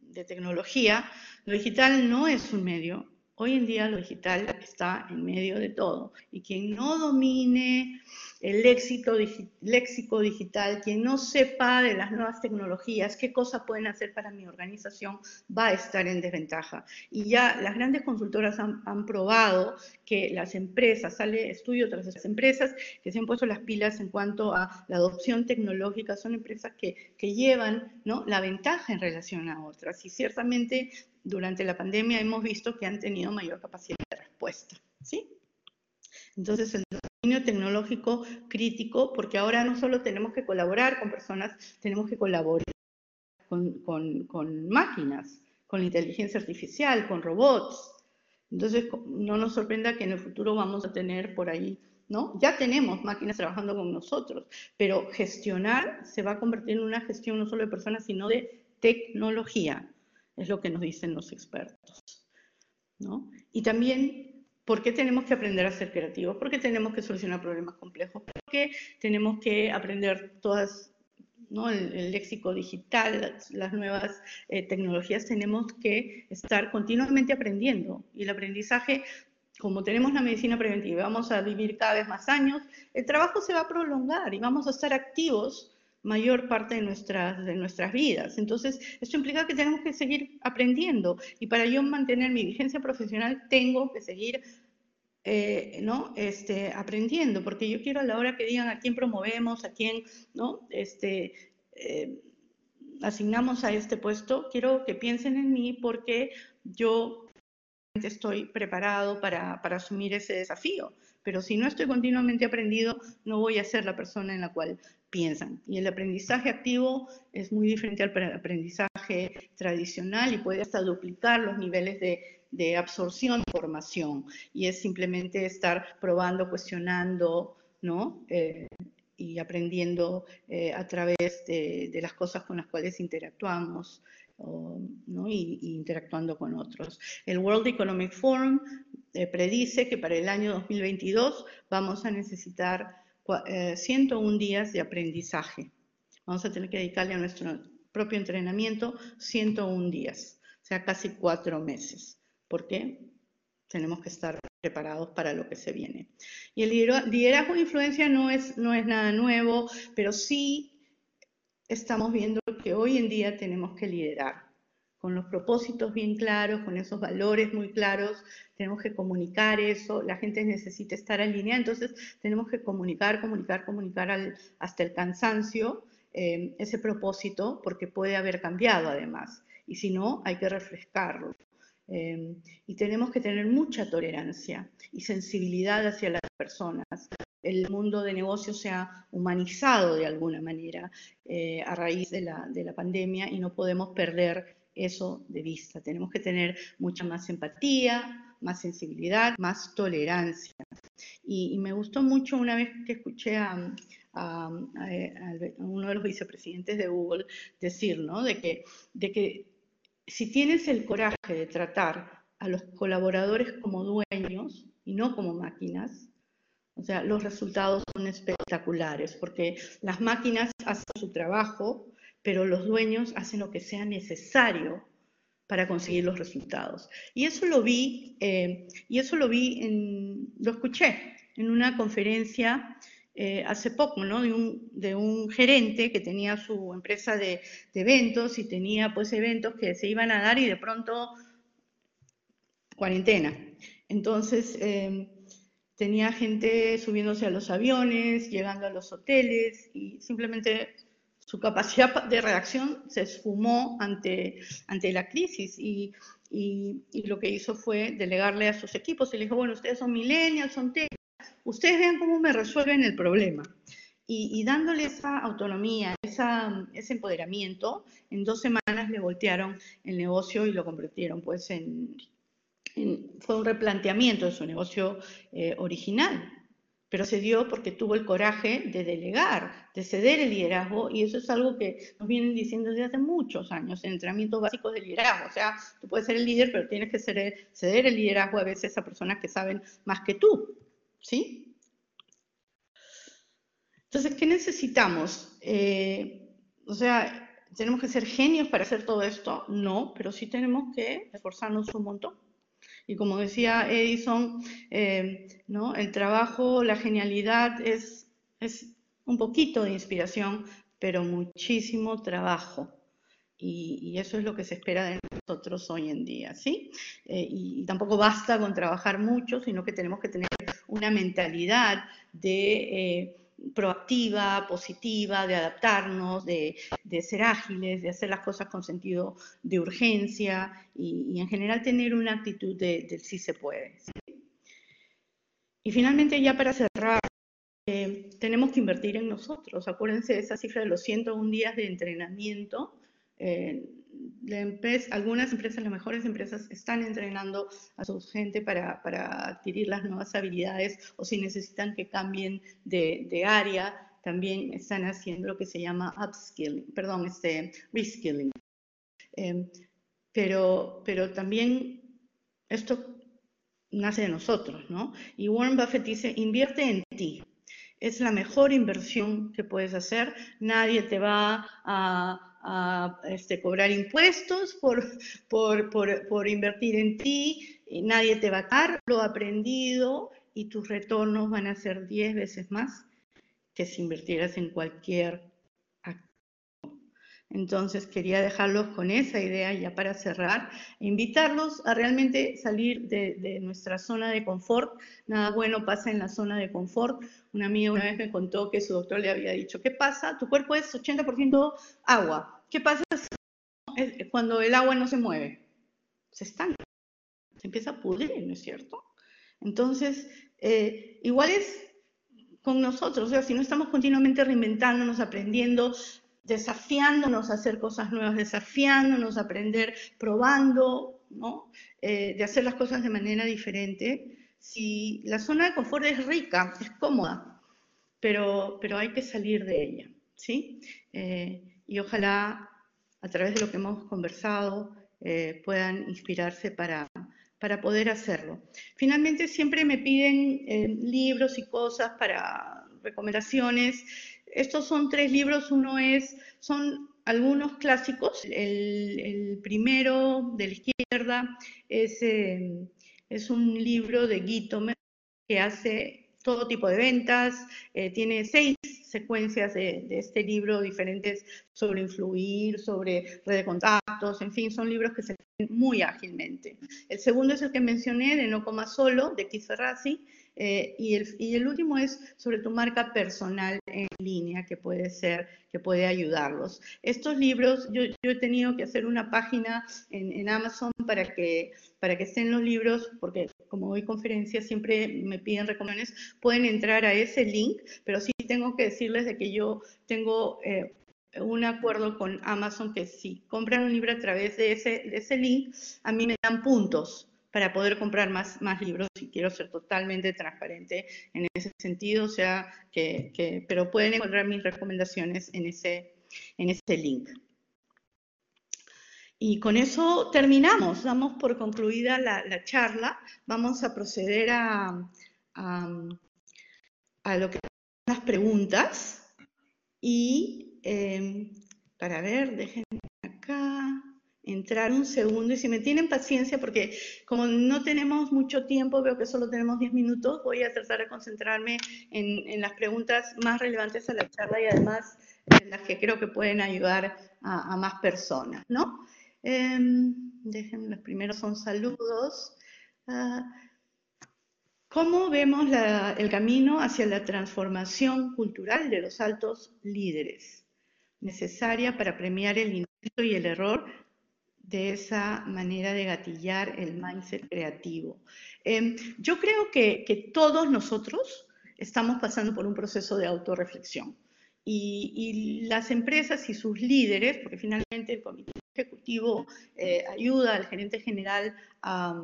de tecnología, lo digital no es un medio. Hoy en día lo digital está en medio de todo. Y quien no domine el léxico, léxico digital, quien no sepa de las nuevas tecnologías, qué cosas pueden hacer para mi organización, va a estar en desventaja. Y ya las grandes consultoras han, probado que las empresas, sale estudio tras las empresas que se han puesto las pilas en cuanto a la adopción tecnológica, son empresas que, que llevan ¿no? la ventaja en relación a otras. Y ciertamente durante la pandemia hemos visto que han tenido mayor capacidad de respuesta. ¿sí? Entonces, el tecnológico crítico, porque ahora no solo tenemos que colaborar con personas, tenemos que colaborar con, máquinas, con la inteligencia artificial, con robots. Entonces, no nos sorprenda que en el futuro vamos a tener por ahí, ¿no? Ya tenemos máquinas trabajando con nosotros, pero gestionar se va a convertir en una gestión no solo de personas, sino de tecnología, es lo que nos dicen los expertos. ¿no? Y también, ¿por qué tenemos que aprender a ser creativos? ¿Por qué tenemos que solucionar problemas complejos? ¿Por qué tenemos que aprender todas ¿no? el, léxico digital, las, nuevas eh, tecnologías, tenemos que estar continuamente aprendiendo. Y el aprendizaje, como tenemos la medicina preventiva, vamos a vivir cada vez más años, el trabajo se va a prolongar y vamos a estar activos mayor parte de nuestras, de nuestras vidas. Entonces, esto implica que tenemos que seguir aprendiendo y para yo mantener mi vigencia profesional tengo que seguir eh, ¿no? este, aprendiendo, porque yo quiero a la hora que digan a quién promovemos, a quién ¿no? este, eh, asignamos a este puesto, quiero que piensen en mí porque yo estoy preparado para, para asumir ese desafío. Pero si no estoy continuamente aprendido, no voy a ser la persona en la cual piensan. Y el aprendizaje activo es muy diferente al aprendizaje tradicional y puede hasta duplicar los niveles de, de absorción de información. Y es simplemente estar probando, cuestionando, ¿no? Eh, y aprendiendo eh, a través de, de, las cosas con las cuales interactuamos ¿no? y, y, interactuando con otros. El World Economic Forum eh, predice que para el año 2022 vamos a necesitar 101 eh, días de aprendizaje. Vamos a tener que dedicarle a nuestro propio entrenamiento 101 días, o sea, casi cuatro meses. ¿Por qué? Tenemos que estar preparados para lo que se viene. Y el liderazgo de influencia no es, no es nada nuevo, pero sí estamos viendo que hoy en día tenemos que liderar con los propósitos bien claros, con esos valores muy claros, tenemos que comunicar eso, la gente necesita estar alineada, entonces tenemos que comunicar, comunicar, comunicar hasta el cansancio eh, ese propósito, porque puede haber cambiado además, y si no, hay que refrescarlo. Eh, y tenemos que tener mucha tolerancia y sensibilidad hacia las personas. El mundo de negocios se ha humanizado de alguna manera eh, a raíz de la, de la pandemia y no podemos perder eso de vista. Tenemos que tener mucha más empatía, más sensibilidad, más tolerancia. Y, me gustó mucho una vez que escuché a, uno de los vicepresidentes de Google decir, ¿no? De que, de que si tienes el coraje de tratar a los colaboradores como dueños y no como máquinas, o sea, los resultados son espectaculares, porque las máquinas hacen su trabajo, pero los dueños hacen lo que sea necesario para conseguir los resultados. Y eso lo vi, eh, y eso lo vi, en, lo escuché en una conferencia eh, hace poco, ¿no? De un, de un, gerente que tenía su empresa de, de, eventos y tenía pues eventos que se iban a dar y de pronto cuarentena. Entonces eh, tenía gente subiéndose a los aviones, llegando a los hoteles y simplemente su capacidad de reacción se esfumó ante, ante la crisis y, y, lo que hizo fue delegarle a sus equipos y le dijo, bueno, ustedes son millennials, son tech, ustedes vean cómo me resuelven el problema. Y, y dándole esa autonomía, esa, ese empoderamiento, en dos semanas le voltearon el negocio y lo convirtieron pues en, fue un replanteamiento de su negocio eh, original pero se dio porque tuvo el coraje de delegar, de ceder el liderazgo, y eso es algo que nos vienen diciendo desde hace muchos años, en entrenamientos básicos de liderazgo. O sea, tú puedes ser el líder, pero tienes que ceder, ceder el liderazgo a veces a personas que saben más que tú, ¿sí? Entonces, ¿qué necesitamos? Eh, o sea, ¿tenemos que ser genios para hacer todo esto? No, pero sí tenemos que esforzarnos un montón. Y como decía Edison, eh, el trabajo, la genialidad es, un poquito de inspiración, pero muchísimo trabajo. Y, eso es lo que se espera de nosotros hoy en día, ¿sí? Eh, y, y, tampoco basta con trabajar mucho, sino que tenemos que tener una mentalidad de... Eh, proactiva, positiva, de adaptarnos, de, ser ágiles, de hacer las cosas con sentido de urgencia y, en general tener una actitud de, sí se puede. Y finalmente, ya para cerrar, eh, tenemos que invertir en nosotros. Acuérdense de esa cifra de los 101 días de entrenamiento. Eh, algunas empresas, las mejores empresas, están entrenando a su gente para, adquirir las nuevas habilidades o si necesitan que cambien de, área, también están haciendo lo que se llama upskilling, perdón, este, reskilling. Em, pero, pero también esto nace de nosotros, ¿no? Y Warren Buffett dice, invierte en ti. Es la mejor inversión que puedes hacer. Nadie te va a, este, cobrar impuestos por, por, por, invertir en ti. Nadie te va a dar lo aprendido y tus retornos van a ser 10 veces más que si invirtieras en cualquier entonces quería dejarlos con esa idea ya para cerrar, invitarlos a realmente salir de, nuestra zona de confort. Nada bueno pasa en la zona de confort. Una amiga una vez me contó que su doctor le había dicho, ¿qué pasa? Tu cuerpo es 80% agua. ¿Qué pasa cuando el agua no se mueve? Se estanca, se empieza a pudrir, ¿no es cierto? Entonces, eh, igual es con nosotros, o sea, si no estamos continuamente reinventándonos, aprendiendo, desafiándonos a hacer cosas nuevas, desafiándonos a aprender, probando. Eh, de hacer las cosas de manera diferente. Si la zona de confort es rica, es cómoda, pero, hay que salir de ella. Eh, y ojalá a través de lo que hemos conversado eh, puedan inspirarse para poder hacerlo. Finalmente siempre me piden libros y cosas para recomendaciones estos son tres libros, uno es, son algunos clásicos, el, primero de la izquierda es, eh, es un libro de Guy que hace todo tipo de ventas, eh, tiene seis secuencias de, este libro diferentes sobre influir, sobre red de contactos, en fin, son libros que se leen muy ágilmente. El segundo es el que mencioné, de No Coma Solo, de Keith Ferrazzi, eh, y, el, y, el, último es sobre tu marca personal en línea, que puede ser, que puede ayudarlos. Estos libros, yo, yo he tenido que hacer una página en, en, Amazon para que, para que estén los libros, porque como doy conferencias siempre me piden recomendaciones, pueden entrar a ese link, pero sí tengo que decirles de que yo tengo... Eh, un acuerdo con Amazon que si compran un libro a través de ese, de ese link, a mí me dan puntos para poder comprar más, más libros y quiero ser totalmente transparente en ese sentido, o sea, que, pero pueden encontrar mis recomendaciones en ese, en ese link. Y con eso terminamos, damos por concluida la, charla, vamos a proceder a, a, lo que son las preguntas y eh, para ver, déjenme entrar un segundo y si me tienen paciencia, porque como no tenemos mucho tiempo, veo que solo tenemos 10 minutos, voy a tratar de concentrarme en, las preguntas más relevantes a la charla y además en las que creo que pueden ayudar a, más personas, ¿no? Em, déjenme, los primeros son saludos. Ah, ¿Cómo vemos el camino hacia la transformación cultural de los altos líderes? necesaria para premiar el intento y el error de esa manera de gatillar el mindset creativo. Em, yo creo que, todos nosotros estamos pasando por un proceso de autorreflexión y, las empresas y sus líderes, porque finalmente el comité ejecutivo eh, ayuda al gerente general a,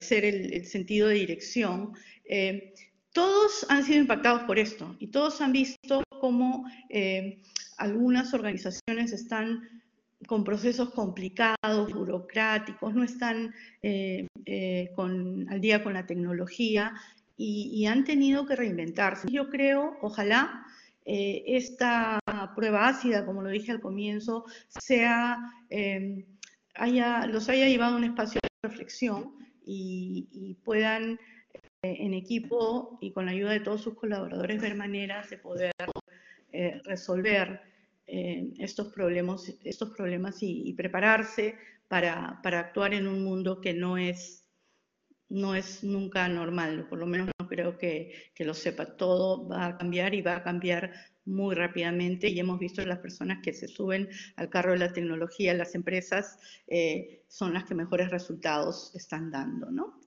hacer el, sentido de dirección, eh, todos han sido impactados por esto y todos han visto cómo eh, algunas organizaciones están con procesos complicados, burocráticos, no están eh, eh, al día con la tecnología y, han tenido que reinventarse. Yo creo, ojalá, eh, esta prueba ácida, como lo dije al comienzo, sea, haya, los haya llevado a un espacio de reflexión y, y puedan en equipo y con la ayuda de todos sus colaboradores ver maneras de poder resolver eh, estos problemas, estos problemas y, prepararse para, para, actuar en un mundo que no es, no es nunca normal, por lo menos no creo que, que, lo sepa. Todo va a cambiar y va a cambiar muy rápidamente y hemos visto las personas que se suben al carro de la tecnología, las empresas, eh, son las que mejores resultados están dando, ¿no?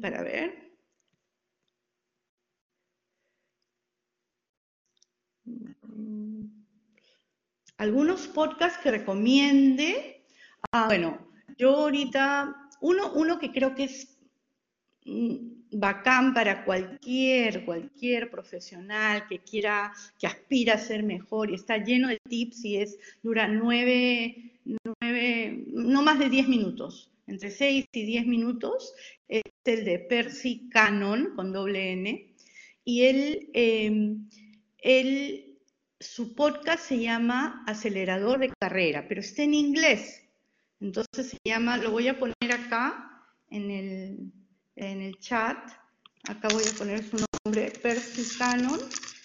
para ver. Algunos podcasts que recomiende. Ah, bueno, yo ahorita, uno, uno que creo que es, mm, bacán para cualquier, cualquier profesional que quiera, que aspira a ser mejor y está lleno de tips y es, dura nueve, nueve no más de diez minutos, entre seis y diez minutos, es el de Percy Cannon con doble N y él, em, él, su podcast se llama Acelerador de Carrera, pero está en inglés. Entonces se llama, lo voy a poner acá en el, en el chat. Acá voy a poner su nombre, Percy Cannon,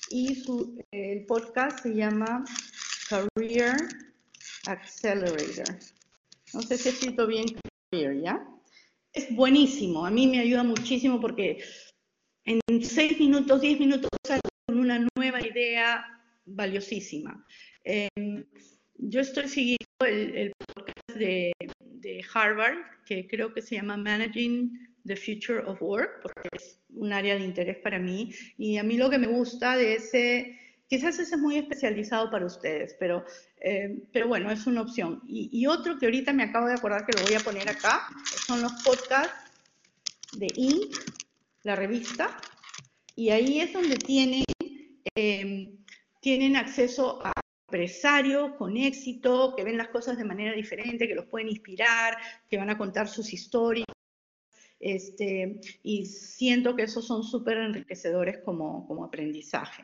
y su, el podcast se llama Career Accelerator. No sé si he escrito bien Career, ¿ya? Es buenísimo, a mí me ayuda muchísimo porque en seis minutos, diez minutos, con una nueva idea valiosísima. Em, yo estoy siguiendo el, podcast de, Harvard, que creo que se llama Managing the Future of Work, porque es un área de interés para mí. Y a mí lo que me gusta de ese, quizás ese es muy especializado para ustedes, pero, em, pero bueno, es una opción. Y, y, otro que ahorita me acabo de acordar que lo voy a poner acá, son los podcasts de Inc., la revista, y ahí es donde tienen, em, tienen acceso a empresarios con éxito, que ven las cosas de manera diferente, que los pueden inspirar, que van a contar sus historias. Este, y siento que esos son súper enriquecedores como, como aprendizaje.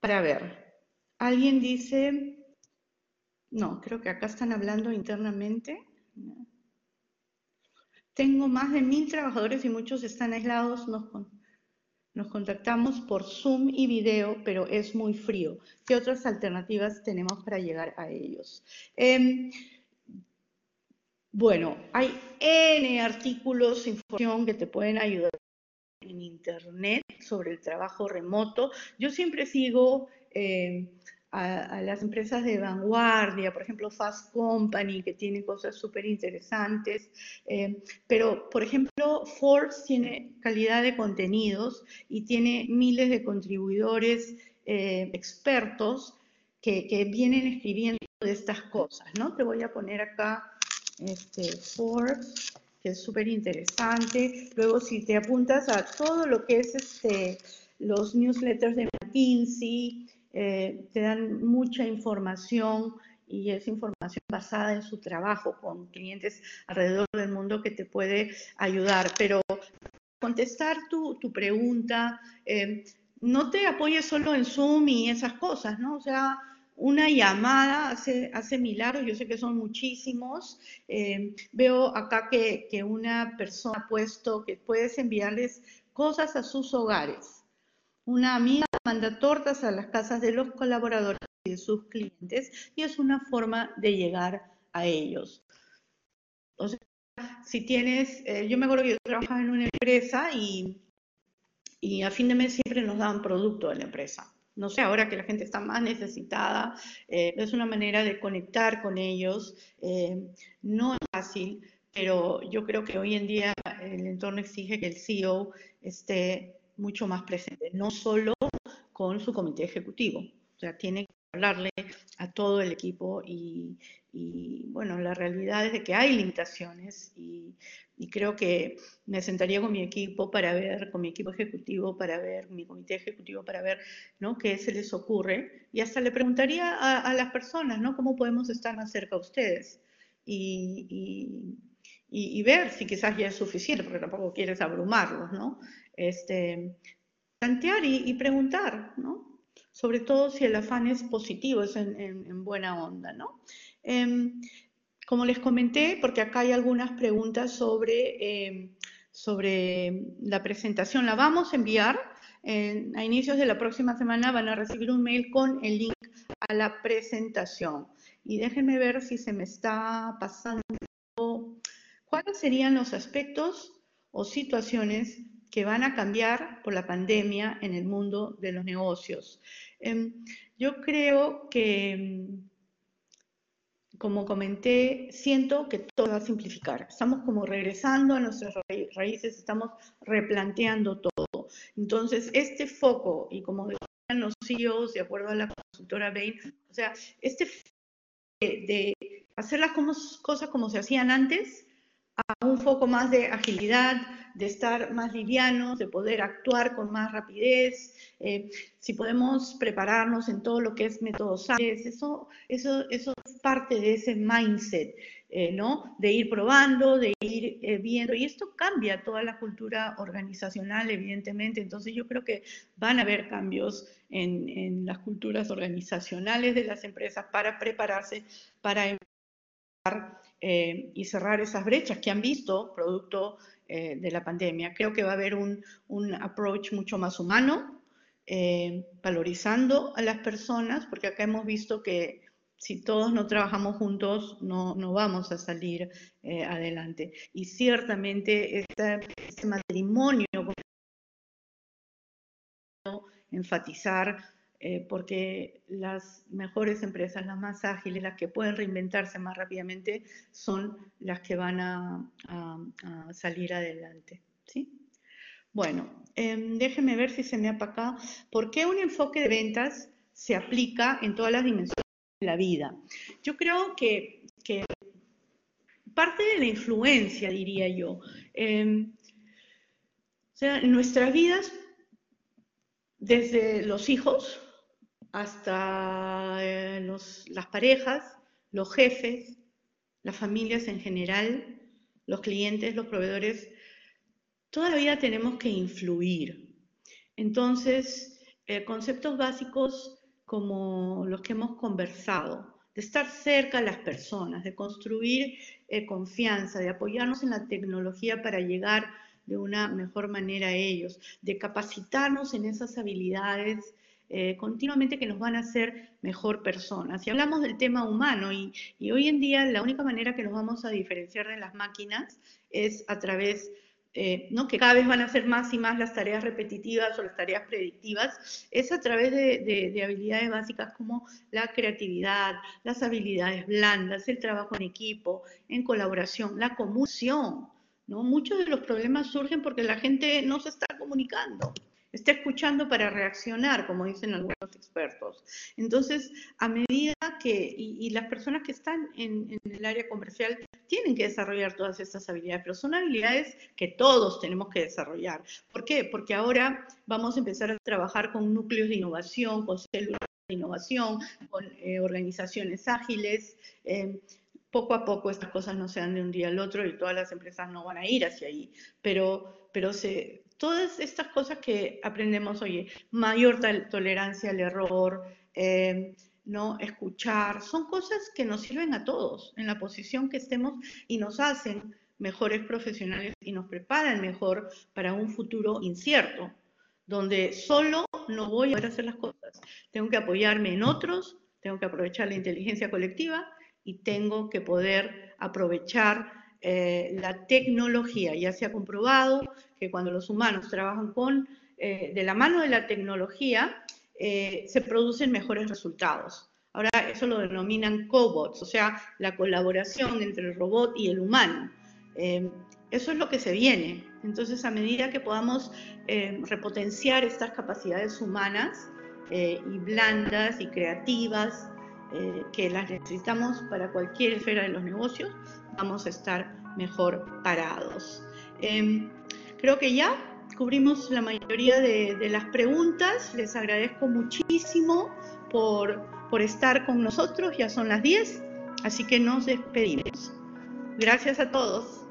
para ver, alguien dice, no, creo que acá están hablando internamente. Tengo más de mil trabajadores y muchos están aislados. Nos, nos contactamos por Zoom y video, pero es muy frío. ¿Qué otras alternativas tenemos para llegar a ellos? Em, bueno, hay N artículos, información que te pueden ayudar en Internet sobre el trabajo remoto. Yo siempre sigo em, a, las empresas de vanguardia, por ejemplo Fast Company, que tiene cosas súper interesantes, eh, pero por ejemplo Forbes tiene calidad de contenidos y tiene miles de contribuidores eh, expertos que, vienen escribiendo de estas cosas, ¿no? Te voy a poner acá este, Forbes, que es súper interesante. Luego, si te apuntas a todo lo que es este, los newsletters de McKinsey, eh, te dan mucha información y es información basada en su trabajo con clientes alrededor del mundo que te puede ayudar. Pero contestar tu, pregunta, eh, no te apoyes solo en Zoom y esas cosas, ¿no? O sea, una llamada hace, hace milagros, yo sé que son muchísimos. Eh, veo acá que, que una persona ha puesto que puedes enviarles cosas a sus hogares una amiga manda tortas a las casas de los colaboradores y de sus clientes y es una forma de llegar a ellos. O sea, si tienes, eh, yo me acuerdo que yo trabajaba en una empresa y, y a fin de mes siempre nos daban producto de la empresa. No sé, ahora que la gente está más necesitada, eh, es una manera de conectar con ellos. Eh, no es fácil, pero yo creo que hoy en día el entorno exige que el CEO esté mucho más presente, no solo con su comité ejecutivo. O sea, tiene que hablarle a todo el equipo y, bueno, la realidad es de que hay limitaciones y, creo que me sentaría con mi equipo para ver, con mi equipo ejecutivo para ver, mi comité ejecutivo para ver, ¿no? Qué se les ocurre y hasta le preguntaría a, las personas, ¿no? ¿Cómo podemos estar más cerca a ustedes? Y, y, ver si quizás ya es suficiente, porque tampoco quieres abrumarlos, ¿no? este, plantear y, preguntar, ¿no? Sobre todo si el afán es positivo, es en, buena onda, ¿no? Em, como les comenté, porque acá hay algunas preguntas sobre, em, sobre la presentación, la vamos a enviar. a inicios de la próxima semana van a recibir un mail con el link a la presentación. Y déjenme ver si se me está pasando. ¿Cuáles serían los aspectos o situaciones que van a cambiar por la pandemia en el mundo de los negocios. Em, yo creo que, em, como comenté, siento que todo va a simplificar. Estamos como regresando a nuestras raíces, estamos replanteando todo. Entonces, este foco, y como decían los CEOs, de acuerdo a la consultora Bain, o sea, este de, de hacer las cosas como se hacían antes, a un foco más de agilidad, de estar más livianos, de poder actuar con más rapidez, eh, si podemos prepararnos en todo lo que es métodos eso, eso, eso es parte de ese mindset, eh, ¿no? De ir probando, de ir eh, viendo, y esto cambia toda la cultura organizacional, evidentemente, entonces yo creo que van a haber cambios en, en las culturas organizacionales de las empresas para prepararse para eh, y cerrar esas brechas que han visto producto eh, de la pandemia. Creo que va a haber un, un approach mucho más humano, eh, valorizando a las personas, porque acá hemos visto que si todos no trabajamos juntos, no, no vamos a salir adelante. Y ciertamente este matrimonio, enfatizar eh, porque las mejores empresas, las más ágiles, las que pueden reinventarse más rápidamente, son las que van a, salir adelante. ¿sí? Bueno, eh, déjenme ver si se me acá. ¿Por qué un enfoque de ventas se aplica en todas las dimensiones de la vida? Yo creo que, parte de la influencia, diría yo, em, o sea, en nuestras vidas, desde los hijos, hasta eh, las parejas, los jefes, las familias en general, los clientes, los proveedores, toda la vida tenemos que influir. Entonces, eh, conceptos básicos como los que hemos conversado, de estar cerca a las personas, de construir eh, confianza, de apoyarnos en la tecnología para llegar de una mejor manera a ellos, de capacitarnos en esas habilidades eh, continuamente que nos van a hacer mejor personas. Si hablamos del tema humano y, hoy en día la única manera que nos vamos a diferenciar de las máquinas es a través eh, ¿no? que cada vez van a ser más y más las tareas repetitivas o las tareas predictivas, es a través de, habilidades básicas como la creatividad, las habilidades blandas, el trabajo en equipo, en colaboración, la comunicación. Muchos de los problemas surgen porque la gente no se está comunicando está escuchando para reaccionar, como dicen algunos expertos. Entonces, a medida que, y, las personas que están en, el área comercial tienen que desarrollar todas estas habilidades, pero son habilidades que todos tenemos que desarrollar. ¿Por qué? Porque ahora vamos a empezar a trabajar con núcleos de innovación, con células de innovación, con eh, organizaciones ágiles. Eh, poco a poco estas cosas no se dan de un día al otro y todas las empresas no van a ir hacia ahí, pero, pero se, todas estas cosas que aprendemos, oye, mayor tolerancia al error, eh, no escuchar, son cosas que nos sirven a todos en la posición que estemos y nos hacen mejores profesionales y nos preparan mejor para un futuro incierto, donde solo no voy a poder hacer las cosas. Tengo que apoyarme en otros, tengo que aprovechar la inteligencia colectiva y tengo que poder aprovechar eh, la tecnología. Ya se ha comprobado que cuando los humanos trabajan con, eh, de la mano de la tecnología, eh, se producen mejores resultados. Ahora eso lo denominan cobots, o sea, la colaboración entre el robot y el humano. eso es lo que se viene. Entonces, a medida que podamos repotenciar estas capacidades humanas y blandas y creativas, que las necesitamos para cualquier esfera de los negocios, vamos a estar mejor parados. Em, creo que ya cubrimos la mayoría de, las preguntas. Les agradezco muchísimo por, por estar con nosotros. Ya son las 10, así que nos despedimos. Gracias a todos.